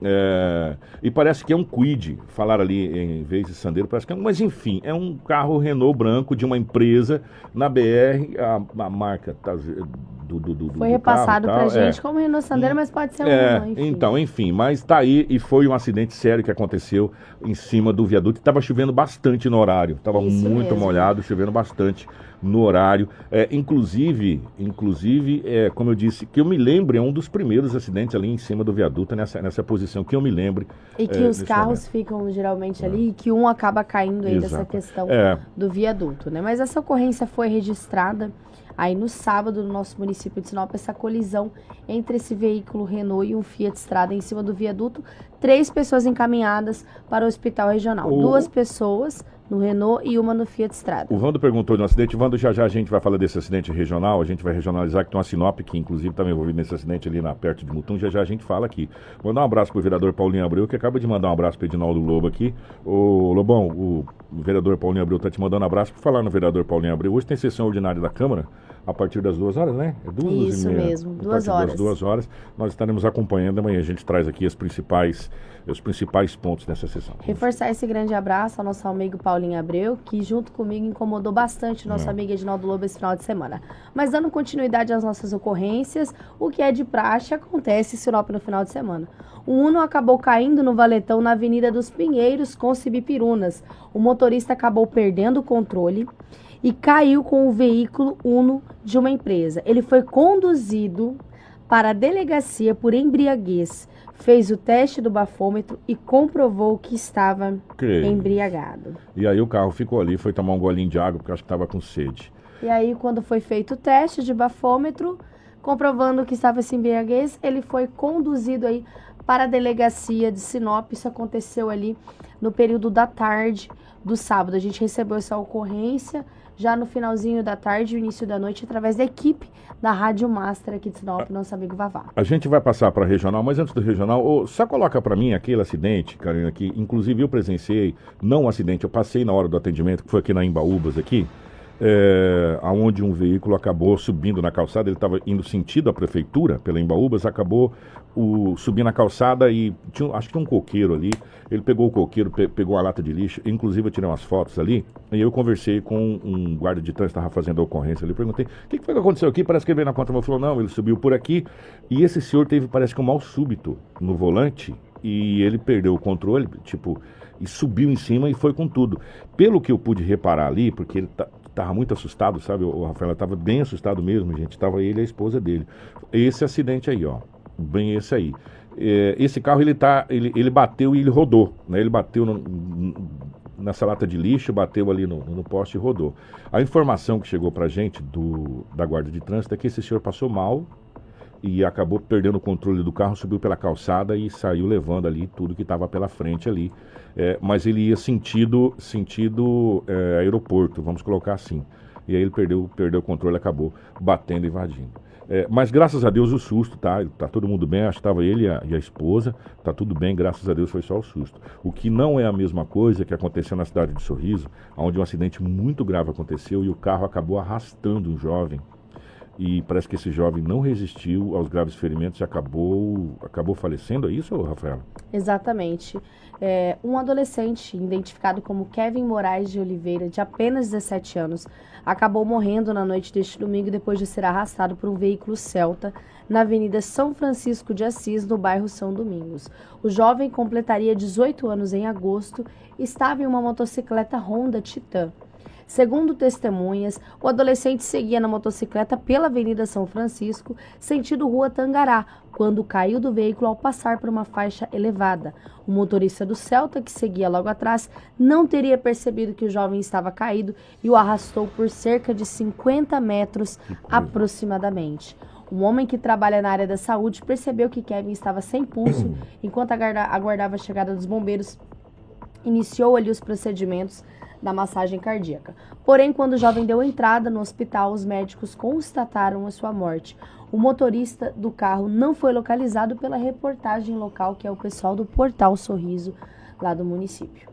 É, e parece que é um Quid, falar ali em vez de Sandero, parece que é um, mas enfim, é um carro Renault branco de uma empresa na BR, a, a marca tá, do, do, do Foi repassado para pra gente é. como Renault Sandero, mas pode ser um é, enfim. Então, enfim, mas tá aí e foi um acidente sério que aconteceu em cima do viaduto estava chovendo bastante no horário, estava muito mesmo. molhado, chovendo bastante no horário. É, inclusive, inclusive é, como eu disse, que eu me lembro, é um dos primeiros acidentes ali em cima do viaduto, nessa, nessa posição, que eu me lembre. E que é, os carros momento. ficam geralmente ali e que um acaba caindo aí Exato. dessa questão é. do viaduto, né? Mas essa ocorrência foi registrada aí no sábado no nosso município de Sinop, essa colisão entre esse veículo Renault e um Fiat Strada em cima do viaduto, três pessoas encaminhadas para o hospital regional. O... Duas pessoas no Renault e uma no Fiat Strada. O Vando perguntou de um acidente. Vando, já já a gente vai falar desse acidente regional, a gente vai regionalizar que tem uma Sinop, que inclusive está envolvido nesse acidente ali na, perto de Mutum, já já a gente fala aqui. Vou dar um abraço pro vereador Paulinho Abreu, que acaba de mandar um abraço pro Edinaldo Lobo aqui. Ô, Lobão, o vereador Paulinho Abreu está te mandando um abraço. Por falar no vereador Paulinho Abreu, hoje tem sessão ordinária da Câmara, a partir das duas horas, né? É duas Isso e meia. mesmo, duas horas. Duas horas. Nós estaremos acompanhando amanhã. A gente traz aqui as principais, os principais pontos dessa sessão. Reforçar esse grande abraço ao nosso amigo Paulinho Abreu, que junto comigo incomodou bastante o nosso É. amigo Edinaldo Lobo esse final de semana. Mas dando continuidade às nossas ocorrências, o que é de praxe acontece em Sinop no final de semana. O Uno acabou caindo no valetão na Avenida dos Pinheiros com Cibipirunas. O motorista acabou perdendo o controle e caiu com o veículo Uno de uma empresa. Ele foi conduzido para a delegacia por embriaguez, fez o teste do bafômetro e comprovou que estava embriagado. E aí o carro ficou ali, foi tomar um golinho de água, porque acho que estava com sede. E aí, quando foi feito o teste de bafômetro, comprovando que estava esse embriaguez, ele foi conduzido aí para a delegacia de Sinop. Isso aconteceu ali no período da tarde do sábado. A gente recebeu essa ocorrência já no finalzinho da tarde, início da noite, através da equipe da Rádio Master aqui de Sinop, nosso amigo Vavá. A gente vai passar para regional, mas antes do regional, ô, só coloca para mim aquele acidente, Karina, que inclusive eu presenciei, não um acidente, eu passei na hora do atendimento, que foi aqui na Embaúbas, aqui, é, aonde um veículo acabou subindo na calçada, ele estava indo sentido à prefeitura, pela Embaúbas, acabou o, subindo na calçada e tinha, acho que tinha um coqueiro ali, ele pegou o coqueiro, pe- pegou a lata de lixo, inclusive eu tirei umas fotos ali, e eu conversei com um guarda de trânsito estava fazendo a ocorrência ali, perguntei, o que, que foi que aconteceu aqui? Parece que ele veio na conta, ele falou, não, ele subiu por aqui, e esse senhor teve, parece que um mal súbito no volante, e ele perdeu o controle, tipo, e subiu em cima e foi com tudo. Pelo que eu pude reparar ali, porque ele tá, tava muito assustado, sabe? O Rafael tava bem assustado mesmo, gente. Tava ele e a esposa dele. Esse acidente aí, ó. Bem esse aí. É, esse carro ele tá, ele, ele bateu e ele rodou, né? Ele bateu no- nessa lata de lixo, bateu ali no, no poste e rodou. A informação que chegou pra gente do, da guarda de trânsito é que esse senhor passou mal e acabou perdendo o controle do carro, subiu pela calçada e saiu levando ali tudo que estava pela frente ali. É, mas ele ia sentido, sentido é, aeroporto, vamos colocar assim. E aí ele perdeu, perdeu o controle, acabou batendo e invadindo. É, mas graças a Deus o susto, tá? Tá todo mundo bem, acho que estava ele e a, e a esposa, tá tudo bem, graças a Deus foi só o susto. O que não é a mesma coisa que aconteceu na cidade de Sorriso, onde um acidente muito grave aconteceu e o carro acabou arrastando um jovem e parece que esse jovem não resistiu aos graves ferimentos e acabou, acabou falecendo. É isso, Rafael? Exatamente. É, um adolescente, identificado como Kevin Moraes de Oliveira, de apenas 17 anos, acabou morrendo na noite deste domingo depois de ser arrastado por um veículo Celta na Avenida São Francisco de Assis, no bairro São Domingos. O jovem completaria 18 anos em agosto e estava em uma motocicleta Honda Titan. Segundo testemunhas, o adolescente seguia na motocicleta pela Avenida São Francisco, sentido Rua Tangará, quando caiu do veículo ao passar por uma faixa elevada. O motorista do Celta, que seguia logo atrás, não teria percebido que o jovem estava caído e o arrastou por cerca de 50 metros aproximadamente. Um homem que trabalha na área da saúde percebeu que Kevin estava sem pulso enquanto aguarda- aguardava a chegada dos bombeiros iniciou ali os procedimentos da massagem cardíaca. Porém, quando o jovem deu entrada no hospital, os médicos constataram a sua morte. O motorista do carro não foi localizado pela reportagem local, que é o pessoal do Portal Sorriso, lá do município.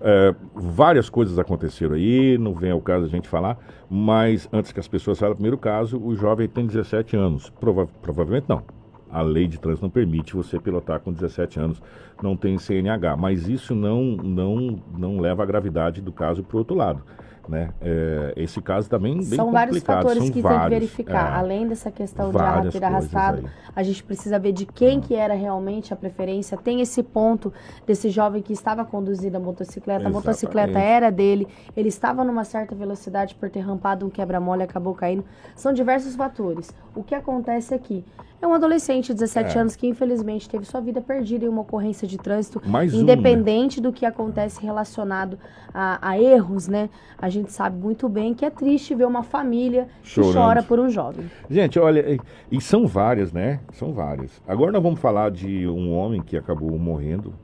É, várias coisas aconteceram aí, não vem ao caso a gente falar, mas antes que as pessoas falem, primeiro caso, o jovem tem 17 anos. Prova- provavelmente não. A lei de trânsito não permite você pilotar com 17 anos, não tem CNH, mas isso não, não, não leva a gravidade do caso para o outro lado. Né? É, esse caso também bem São vários complicado, fatores são que vários, tem que verificar. é. Além dessa questão de coisas arrastado, aí. a gente precisa ver de quem que era realmente a preferência. Tem esse ponto desse jovem que estava conduzindo a motocicleta. A motocicleta Exatamente. era dele. Ele estava numa certa velocidade por ter rampado um quebra-mola e acabou caindo. São diversos fatores. O que acontece aqui? É um adolescente de 17 É. anos que infelizmente teve sua vida perdida em uma ocorrência de trânsito, Mais um, né? independente do que acontece relacionado a, a erros, né? A gente sabe muito bem que é triste ver uma família que Chorando. chora por um jovem. Gente, olha, e, e são várias, né? São várias. Agora nós vamos falar de um homem que acabou morrendo.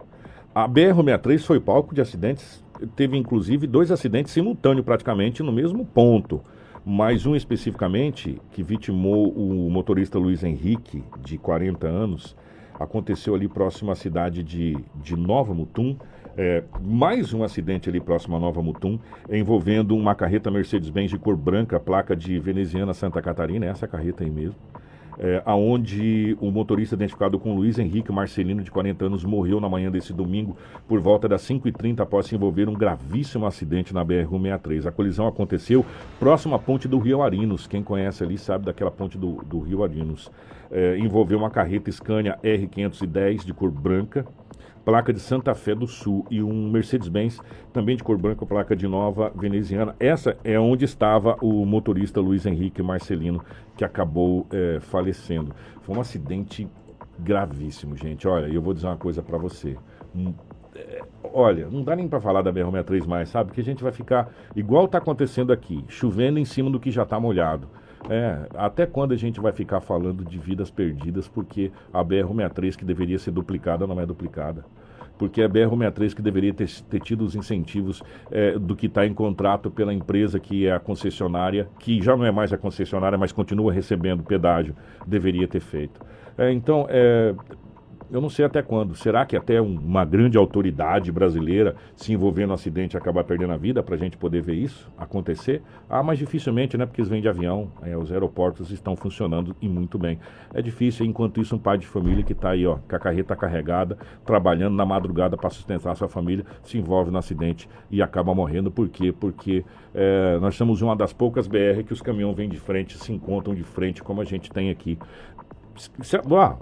A BR-63 foi palco de acidentes teve inclusive dois acidentes simultâneos praticamente no mesmo ponto. Mas um especificamente, que vitimou o motorista Luiz Henrique, de 40 anos, aconteceu ali próximo à cidade de, de Nova Mutum. É, mais um acidente ali próximo a Nova Mutum, envolvendo uma carreta Mercedes-Benz de cor branca, placa de veneziana Santa Catarina, essa carreta aí mesmo é, aonde o motorista identificado com Luiz Henrique Marcelino, de 40 anos, morreu na manhã desse domingo por volta das 5h30 após se envolver um gravíssimo acidente na BR-163. A colisão aconteceu próximo à ponte do Rio Arinos. Quem conhece ali sabe daquela ponte do, do Rio Arinos. É, envolveu uma carreta Scania R510 de cor branca, placa de Santa Fé do Sul, e um Mercedes-Benz, também de cor branca, placa de Nova Veneziana. Essa é onde estava o motorista Luiz Henrique Marcelino, que acabou é, falecendo. Foi um acidente gravíssimo, gente. Olha, eu vou dizer uma coisa para você. Um, é, olha, não dá nem para falar da BR-63 mais, sabe? Porque a gente vai ficar igual está acontecendo aqui, chovendo em cima do que já está molhado. É, até quando a gente vai ficar falando de vidas perdidas porque a BR-163 que deveria ser duplicada não é duplicada? Porque a BR-163 que deveria ter, ter tido os incentivos é, do que está em contrato pela empresa que é a concessionária, que já não é mais a concessionária, mas continua recebendo pedágio, deveria ter feito. É, então, é, eu não sei até quando. Será que até um, uma grande autoridade brasileira se envolver no acidente acabar perdendo a vida para a gente poder ver isso acontecer? Ah, mas dificilmente, né? Porque eles vêm de avião. É, os aeroportos estão funcionando e muito bem. É difícil, enquanto isso, um pai de família que está aí, ó, com a carreta carregada, trabalhando na madrugada para sustentar a sua família, se envolve no acidente e acaba morrendo. Por quê? Porque é, nós somos uma das poucas BR que os caminhões vêm de frente, se encontram de frente, como a gente tem aqui.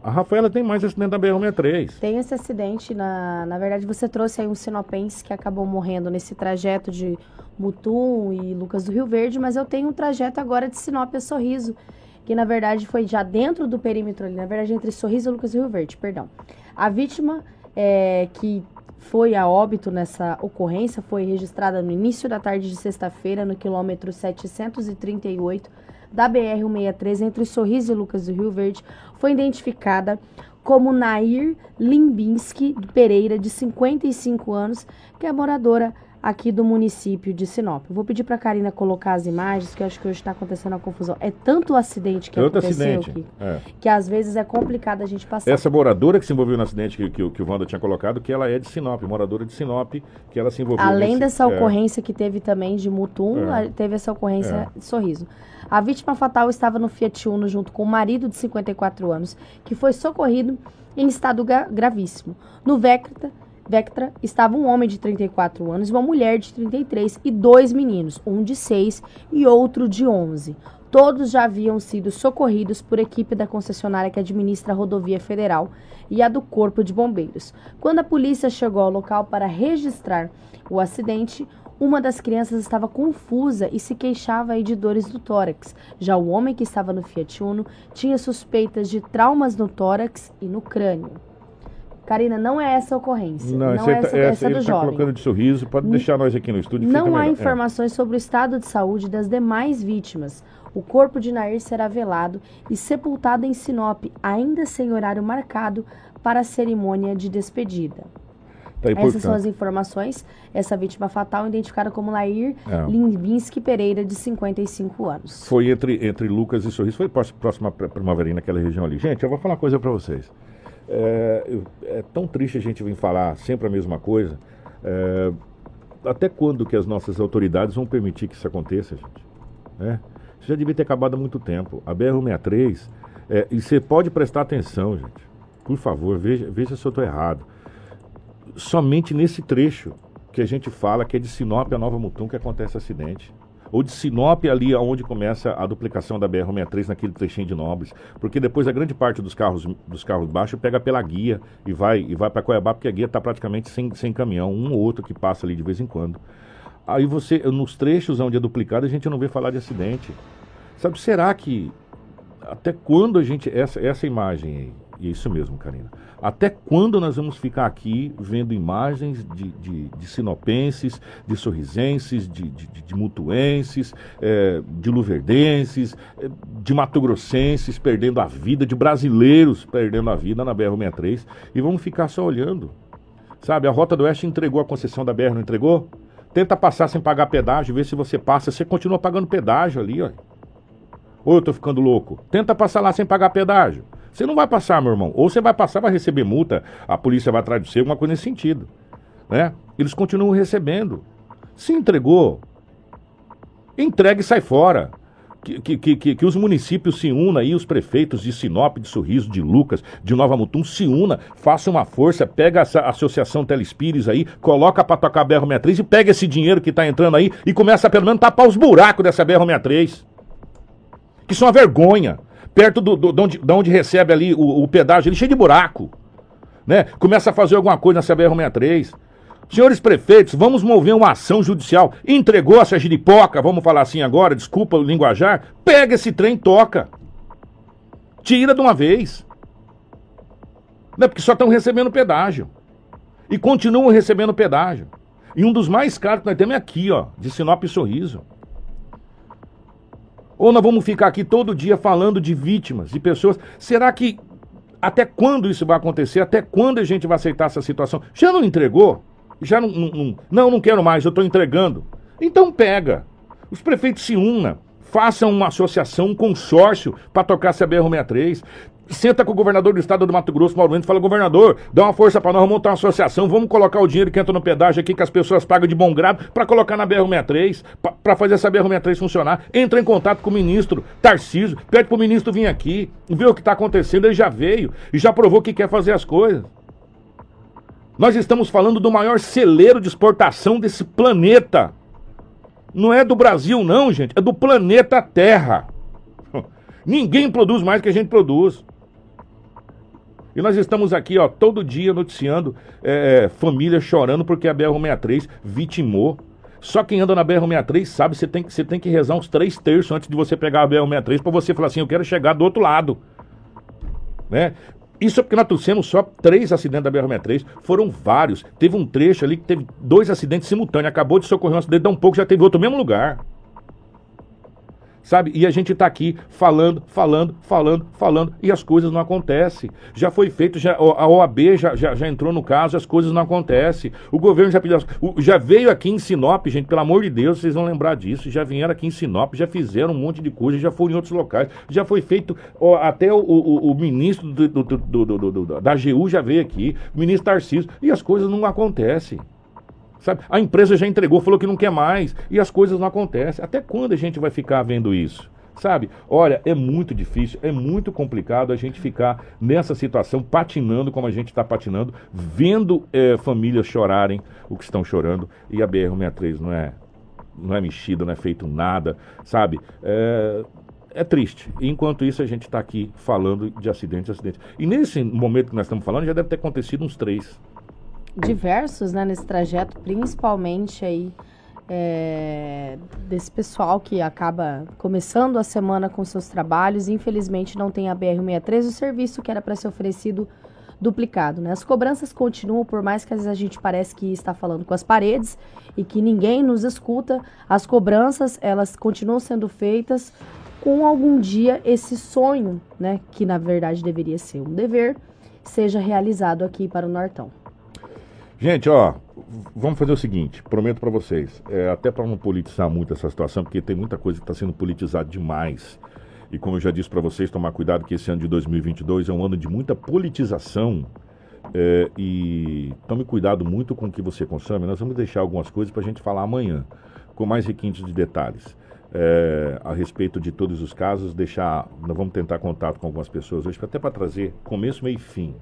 A Rafaela tem mais acidente da BR-63. Tem esse acidente, na, na verdade você trouxe aí um sinopense que acabou morrendo nesse trajeto de Mutum e Lucas do Rio Verde, mas eu tenho um trajeto agora de Sinop a Sorriso, que na verdade foi já dentro do perímetro ali, na verdade entre Sorriso e Lucas do Rio Verde, perdão. A vítima é, que foi a óbito nessa ocorrência foi registrada no início da tarde de sexta-feira, no quilômetro 738 da BR-163 entre Sorriso e Lucas do Rio Verde foi identificada como Nair Limbinski Pereira, de 55 anos, que é moradora aqui do município de Sinop. vou pedir para a Karina colocar as imagens, que eu acho que hoje está acontecendo a confusão. É tanto acidente que Tanto aconteceu acidente, que, é. que às vezes é complicado a gente passar. Essa moradora que se envolveu no acidente que, que, que o Wanda tinha colocado, que ela é de Sinop, moradora de Sinop, que ela se envolveu Além nesse, dessa é, ocorrência que teve também de Mutum, É. teve essa ocorrência É. de Sorriso. A vítima fatal estava no Fiat Uno junto com o marido de 54 anos, que foi socorrido em estado gra- gravíssimo. No Vectra, Vectra estava um homem de 34 anos e uma mulher de 33 e dois meninos, um de 6 e outro de 11. Todos já haviam sido socorridos por equipe da concessionária que administra a rodovia federal e a do Corpo de Bombeiros. Quando a polícia chegou ao local para registrar o acidente, uma das crianças estava confusa e se queixava de dores do tórax. Já o homem que estava no Fiat Uno tinha suspeitas de traumas no tórax e no crânio. Karina, não é essa a ocorrência. Não, Não, é tá- essa, essa essa do está jovem. colocando de sorriso. Pode deixar nós aqui no estúdio. Não há melhor. É. informações sobre o estado de saúde das demais vítimas. O corpo de Nair será velado e sepultado em Sinop, ainda sem horário marcado para a cerimônia de despedida. Tá Essas são as informações. Essa vítima fatal, identificada como Nair É. Limbinski Pereira, de 55 anos. Foi entre, entre Lucas e Sorriso, foi à primavera naquela região ali. Gente, eu vou falar uma coisa para vocês. É, é tão triste a gente vir falar sempre a mesma coisa. É, até quando que as nossas autoridades vão permitir que isso aconteça, gente? Né? Isso já devia ter acabado há muito tempo. A BR-163, é, e você pode prestar atenção, gente. Por favor, veja, veja se eu estou errado. Somente nesse trecho que a gente fala que é de Sinop a Nova Mutum que acontece acidente. Ou de Sinop ali onde começa a duplicação da BR-163 naquele trechinho de Nobres. Porque depois a grande parte dos carros dos carros baixos pega pela guia e vai e vai para Cuiabá porque a guia está praticamente sem, sem caminhão, um ou outro que passa ali de vez em quando. Aí você, nos trechos onde é duplicado, a gente não vê falar de acidente. Sabe, será que até quando a gente. Essa, essa imagem aí, isso mesmo, Karina. Até quando nós vamos ficar aqui vendo imagens de, de, de sinopenses, de sorrisenses, de, de, de- mutuenses, eh, de luverdenses, eh, de matogrossenses perdendo a vida, de brasileiros perdendo a vida na BR-163 e vamos ficar só olhando? Sabe, a Rota do Oeste entregou a concessão da BR, não entregou? Tenta passar sem pagar pedágio, vê se você passa. Você continua pagando pedágio ali, ó. Ou eu tô ficando louco? Tenta passar lá sem pagar pedágio. Você não vai passar, meu irmão. Ou você vai passar, vai receber multa, a polícia vai atrás de você, alguma coisa nesse sentido. Né? Eles continuam recebendo. Se entregou, entregue e sai fora. Que, que, que, que, os municípios se unam aí, os prefeitos de Sinop, de Sorriso, de Lucas, de Nova Mutum, se una, faça uma força, pega essa associação Telespires aí, coloca para tocar a BR-63 e pega esse dinheiro que está entrando aí e começa a pelo menos tapar os buracos dessa BR-63. Que são uma vergonha. Perto do, do, de, onde, de onde recebe ali o, o pedágio, ele cheio de buraco. Né? Começa a fazer alguma coisa nessa BR-63. Senhores prefeitos, vamos mover uma ação judicial. Entregou essa giripoca, vamos falar assim agora, desculpa o linguajar. Pega esse trem toca. Tira de uma vez. Não é porque só estão recebendo pedágio. E continuam recebendo pedágio. E um dos mais caros que nós temos é aqui, ó, de Sinop e Sorriso. Ou nós vamos ficar aqui todo dia falando de vítimas, de pessoas. Será que até quando isso vai acontecer? Até quando a gente vai aceitar essa situação? Já não entregou? já não, não, não, não quero mais, eu estou entregando. Então pega. Os prefeitos se unam, façam uma associação, um consórcio para tocar essa BR-63. Senta com o governador do estado do Mato Grosso, Mauro Mendes, fala, governador, dá uma força para nós, vamos montar uma associação, vamos colocar o dinheiro que entra no pedágio aqui, que as pessoas pagam de bom grado, para colocar na BR-63, para fazer essa BR-63 funcionar. Entra em contato com o ministro Tarcísio, pede para o ministro vir aqui, ver o que está acontecendo, ele já veio e já provou que quer fazer as coisas. Nós estamos falando do maior celeiro de exportação desse planeta. Não é do Brasil, não, gente. É do planeta Terra. Ninguém produz mais que a gente produz. E nós estamos aqui, ó, todo dia noticiando é, família chorando porque a BR-63 vitimou. Só quem anda na BR-63 sabe, você tem, você tem que rezar uns três terços antes de você pegar a BR-63 para você falar assim, eu quero chegar do outro lado. Né? Isso é porque nós trouxemos só três acidentes da BR-63, foram vários. Teve um trecho ali que teve dois acidentes simultâneos. Acabou de socorrer um acidente, dá um pouco, já teve outro mesmo lugar. Sabe? E a gente está aqui falando, falando, falando, falando, e as coisas não acontecem. Já foi feito, já, a OAB já, já, já entrou no caso, as coisas não acontecem. O governo já pediu. Já veio aqui em Sinop, gente, pelo amor de Deus, vocês vão lembrar disso. Já vieram aqui em Sinop, já fizeram um monte de coisa, já foram em outros locais. Já foi feito, ó, até o, o, o ministro do, do, do, da AGU já veio aqui, o ministro Tarcísio, e as coisas não acontecem. Sabe? A empresa já entregou, falou que não quer mais e as coisas não acontecem. Até quando a gente vai ficar vendo isso? Sabe? Olha, é muito difícil, é muito complicado a gente ficar nessa situação, patinando como a gente está patinando, vendo é, famílias chorarem o que estão chorando e a BR-63 não é, não é mexida, não é feito nada, sabe? É, é triste. Enquanto isso, a gente está aqui falando de acidentes, acidentes. E nesse momento que nós estamos falando, já deve ter acontecido uns três diversos né, nesse trajeto, principalmente aí é, desse pessoal que acaba começando a semana com seus trabalhos. Infelizmente não tem a BR-63, o serviço que era para ser oferecido duplicado. Né? As cobranças continuam, por mais que às vezes a gente parece que está falando com as paredes e que ninguém nos escuta, as cobranças elas continuam sendo feitas com algum dia esse sonho, né, que na verdade deveria ser um dever, seja realizado aqui para o Nortão. Gente, ó, vamos fazer o seguinte, prometo para vocês, é, até para não politizar muito essa situação, porque tem muita coisa que está sendo politizada demais. E como eu já disse para vocês, tomar cuidado que esse ano de 2022 é um ano de muita politização. É, e tome cuidado muito com o que você consome. Nós vamos deixar algumas coisas para a gente falar amanhã, com mais requintes de detalhes. É, a respeito de todos os casos, deixar. Nós vamos tentar contato com algumas pessoas hoje, até para trazer começo, meio e fim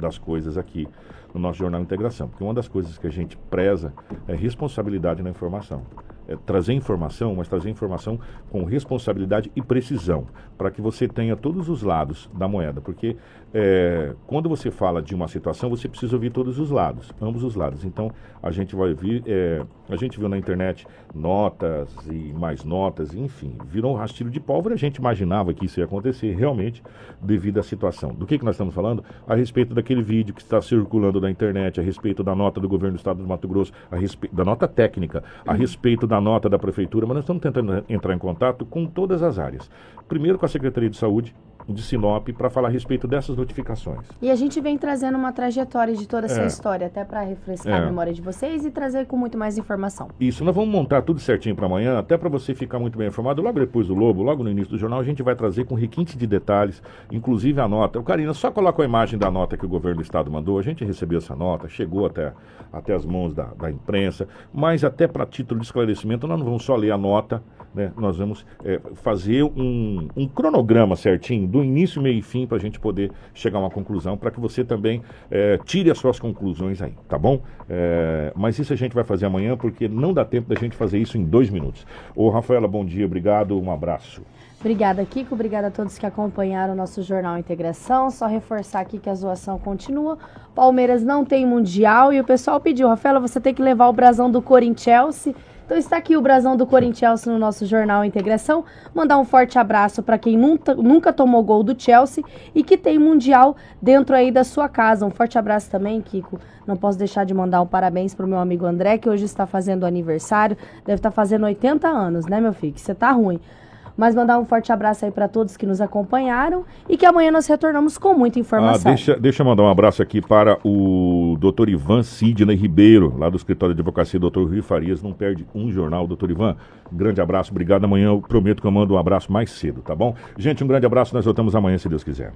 das coisas aqui no nosso Jornal Integração. Porque uma das coisas que a gente preza é responsabilidade na informação. É trazer informação, mas trazer informação com responsabilidade e precisão, para que você tenha todos os lados da moeda. Porque é, quando você fala de uma situação, você precisa ouvir todos os lados, ambos os lados. Então, a gente vai ouvir, é, a gente viu na internet notas e mais notas, enfim, virou um rastilho de pólvora. A gente imaginava que isso ia acontecer realmente devido à situação. Do que, que nós estamos falando? A respeito daquele vídeo que está circulando na internet, a respeito da nota do governo do estado do Mato Grosso, a respeito da nota técnica, a respeito da nota da prefeitura, mas nós estamos tentando entrar em contato com todas as áreas. Primeiro com a Secretaria de Saúde, de Sinop para falar a respeito dessas notificações. E a gente vem trazendo uma trajetória de toda essa É. história, até para refrescar É. a memória de vocês e trazer com muito mais informação. Isso, nós vamos montar tudo certinho para amanhã, até para você ficar muito bem informado. Logo depois do Lobo, logo no início do jornal, a gente vai trazer com requinte de detalhes, inclusive a nota. O Karina, só coloca a imagem da nota que o governo do estado mandou. A gente recebeu essa nota, chegou até, até as mãos da, da imprensa, mas até para título de esclarecimento, nós não vamos só ler a nota, né? Nós vamos é, fazer um, um cronograma certinho, do início, meio e fim, para a gente poder chegar a uma conclusão, para que você também é, tire as suas conclusões aí, tá bom? É, mas isso a gente vai fazer amanhã, porque não dá tempo da gente fazer isso em dois minutos. Ô, Rafaela, bom dia, obrigado, um abraço. Obrigada, Kiko. Obrigada a todos que acompanharam o nosso Jornal Integração. Só reforçar aqui que a zoação continua. Palmeiras não tem Mundial e o pessoal pediu, Rafaela, você tem que levar o brasão do Corinthians. Então está aqui o brasão do Corinthians no nosso Jornal Integração. Mandar um forte abraço para quem nunca, nunca tomou gol do Chelsea e que tem Mundial dentro aí da sua casa. Um forte abraço também, Kiko. Não posso deixar de mandar um parabéns pro meu amigo André, que hoje está fazendo aniversário. Deve estar fazendo 80 anos, né, meu filho? Que você tá ruim. Mas mandar um forte abraço aí para todos que nos acompanharam e que amanhã nós retornamos com muita Ah, informação. deixa, deixa eu mandar um abraço aqui para o doutor Ivan Sidney Ribeiro, lá do escritório de advocacia doutor Rui Farias. Não perde um jornal, doutor Ivan. Um grande abraço, obrigado. Amanhã eu prometo que eu mando um abraço mais cedo, tá bom? Gente, um grande abraço. Nós voltamos amanhã, se Deus quiser.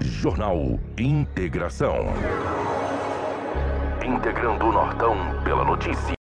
Jornal Integração. Integrando o Nortão pela notícia.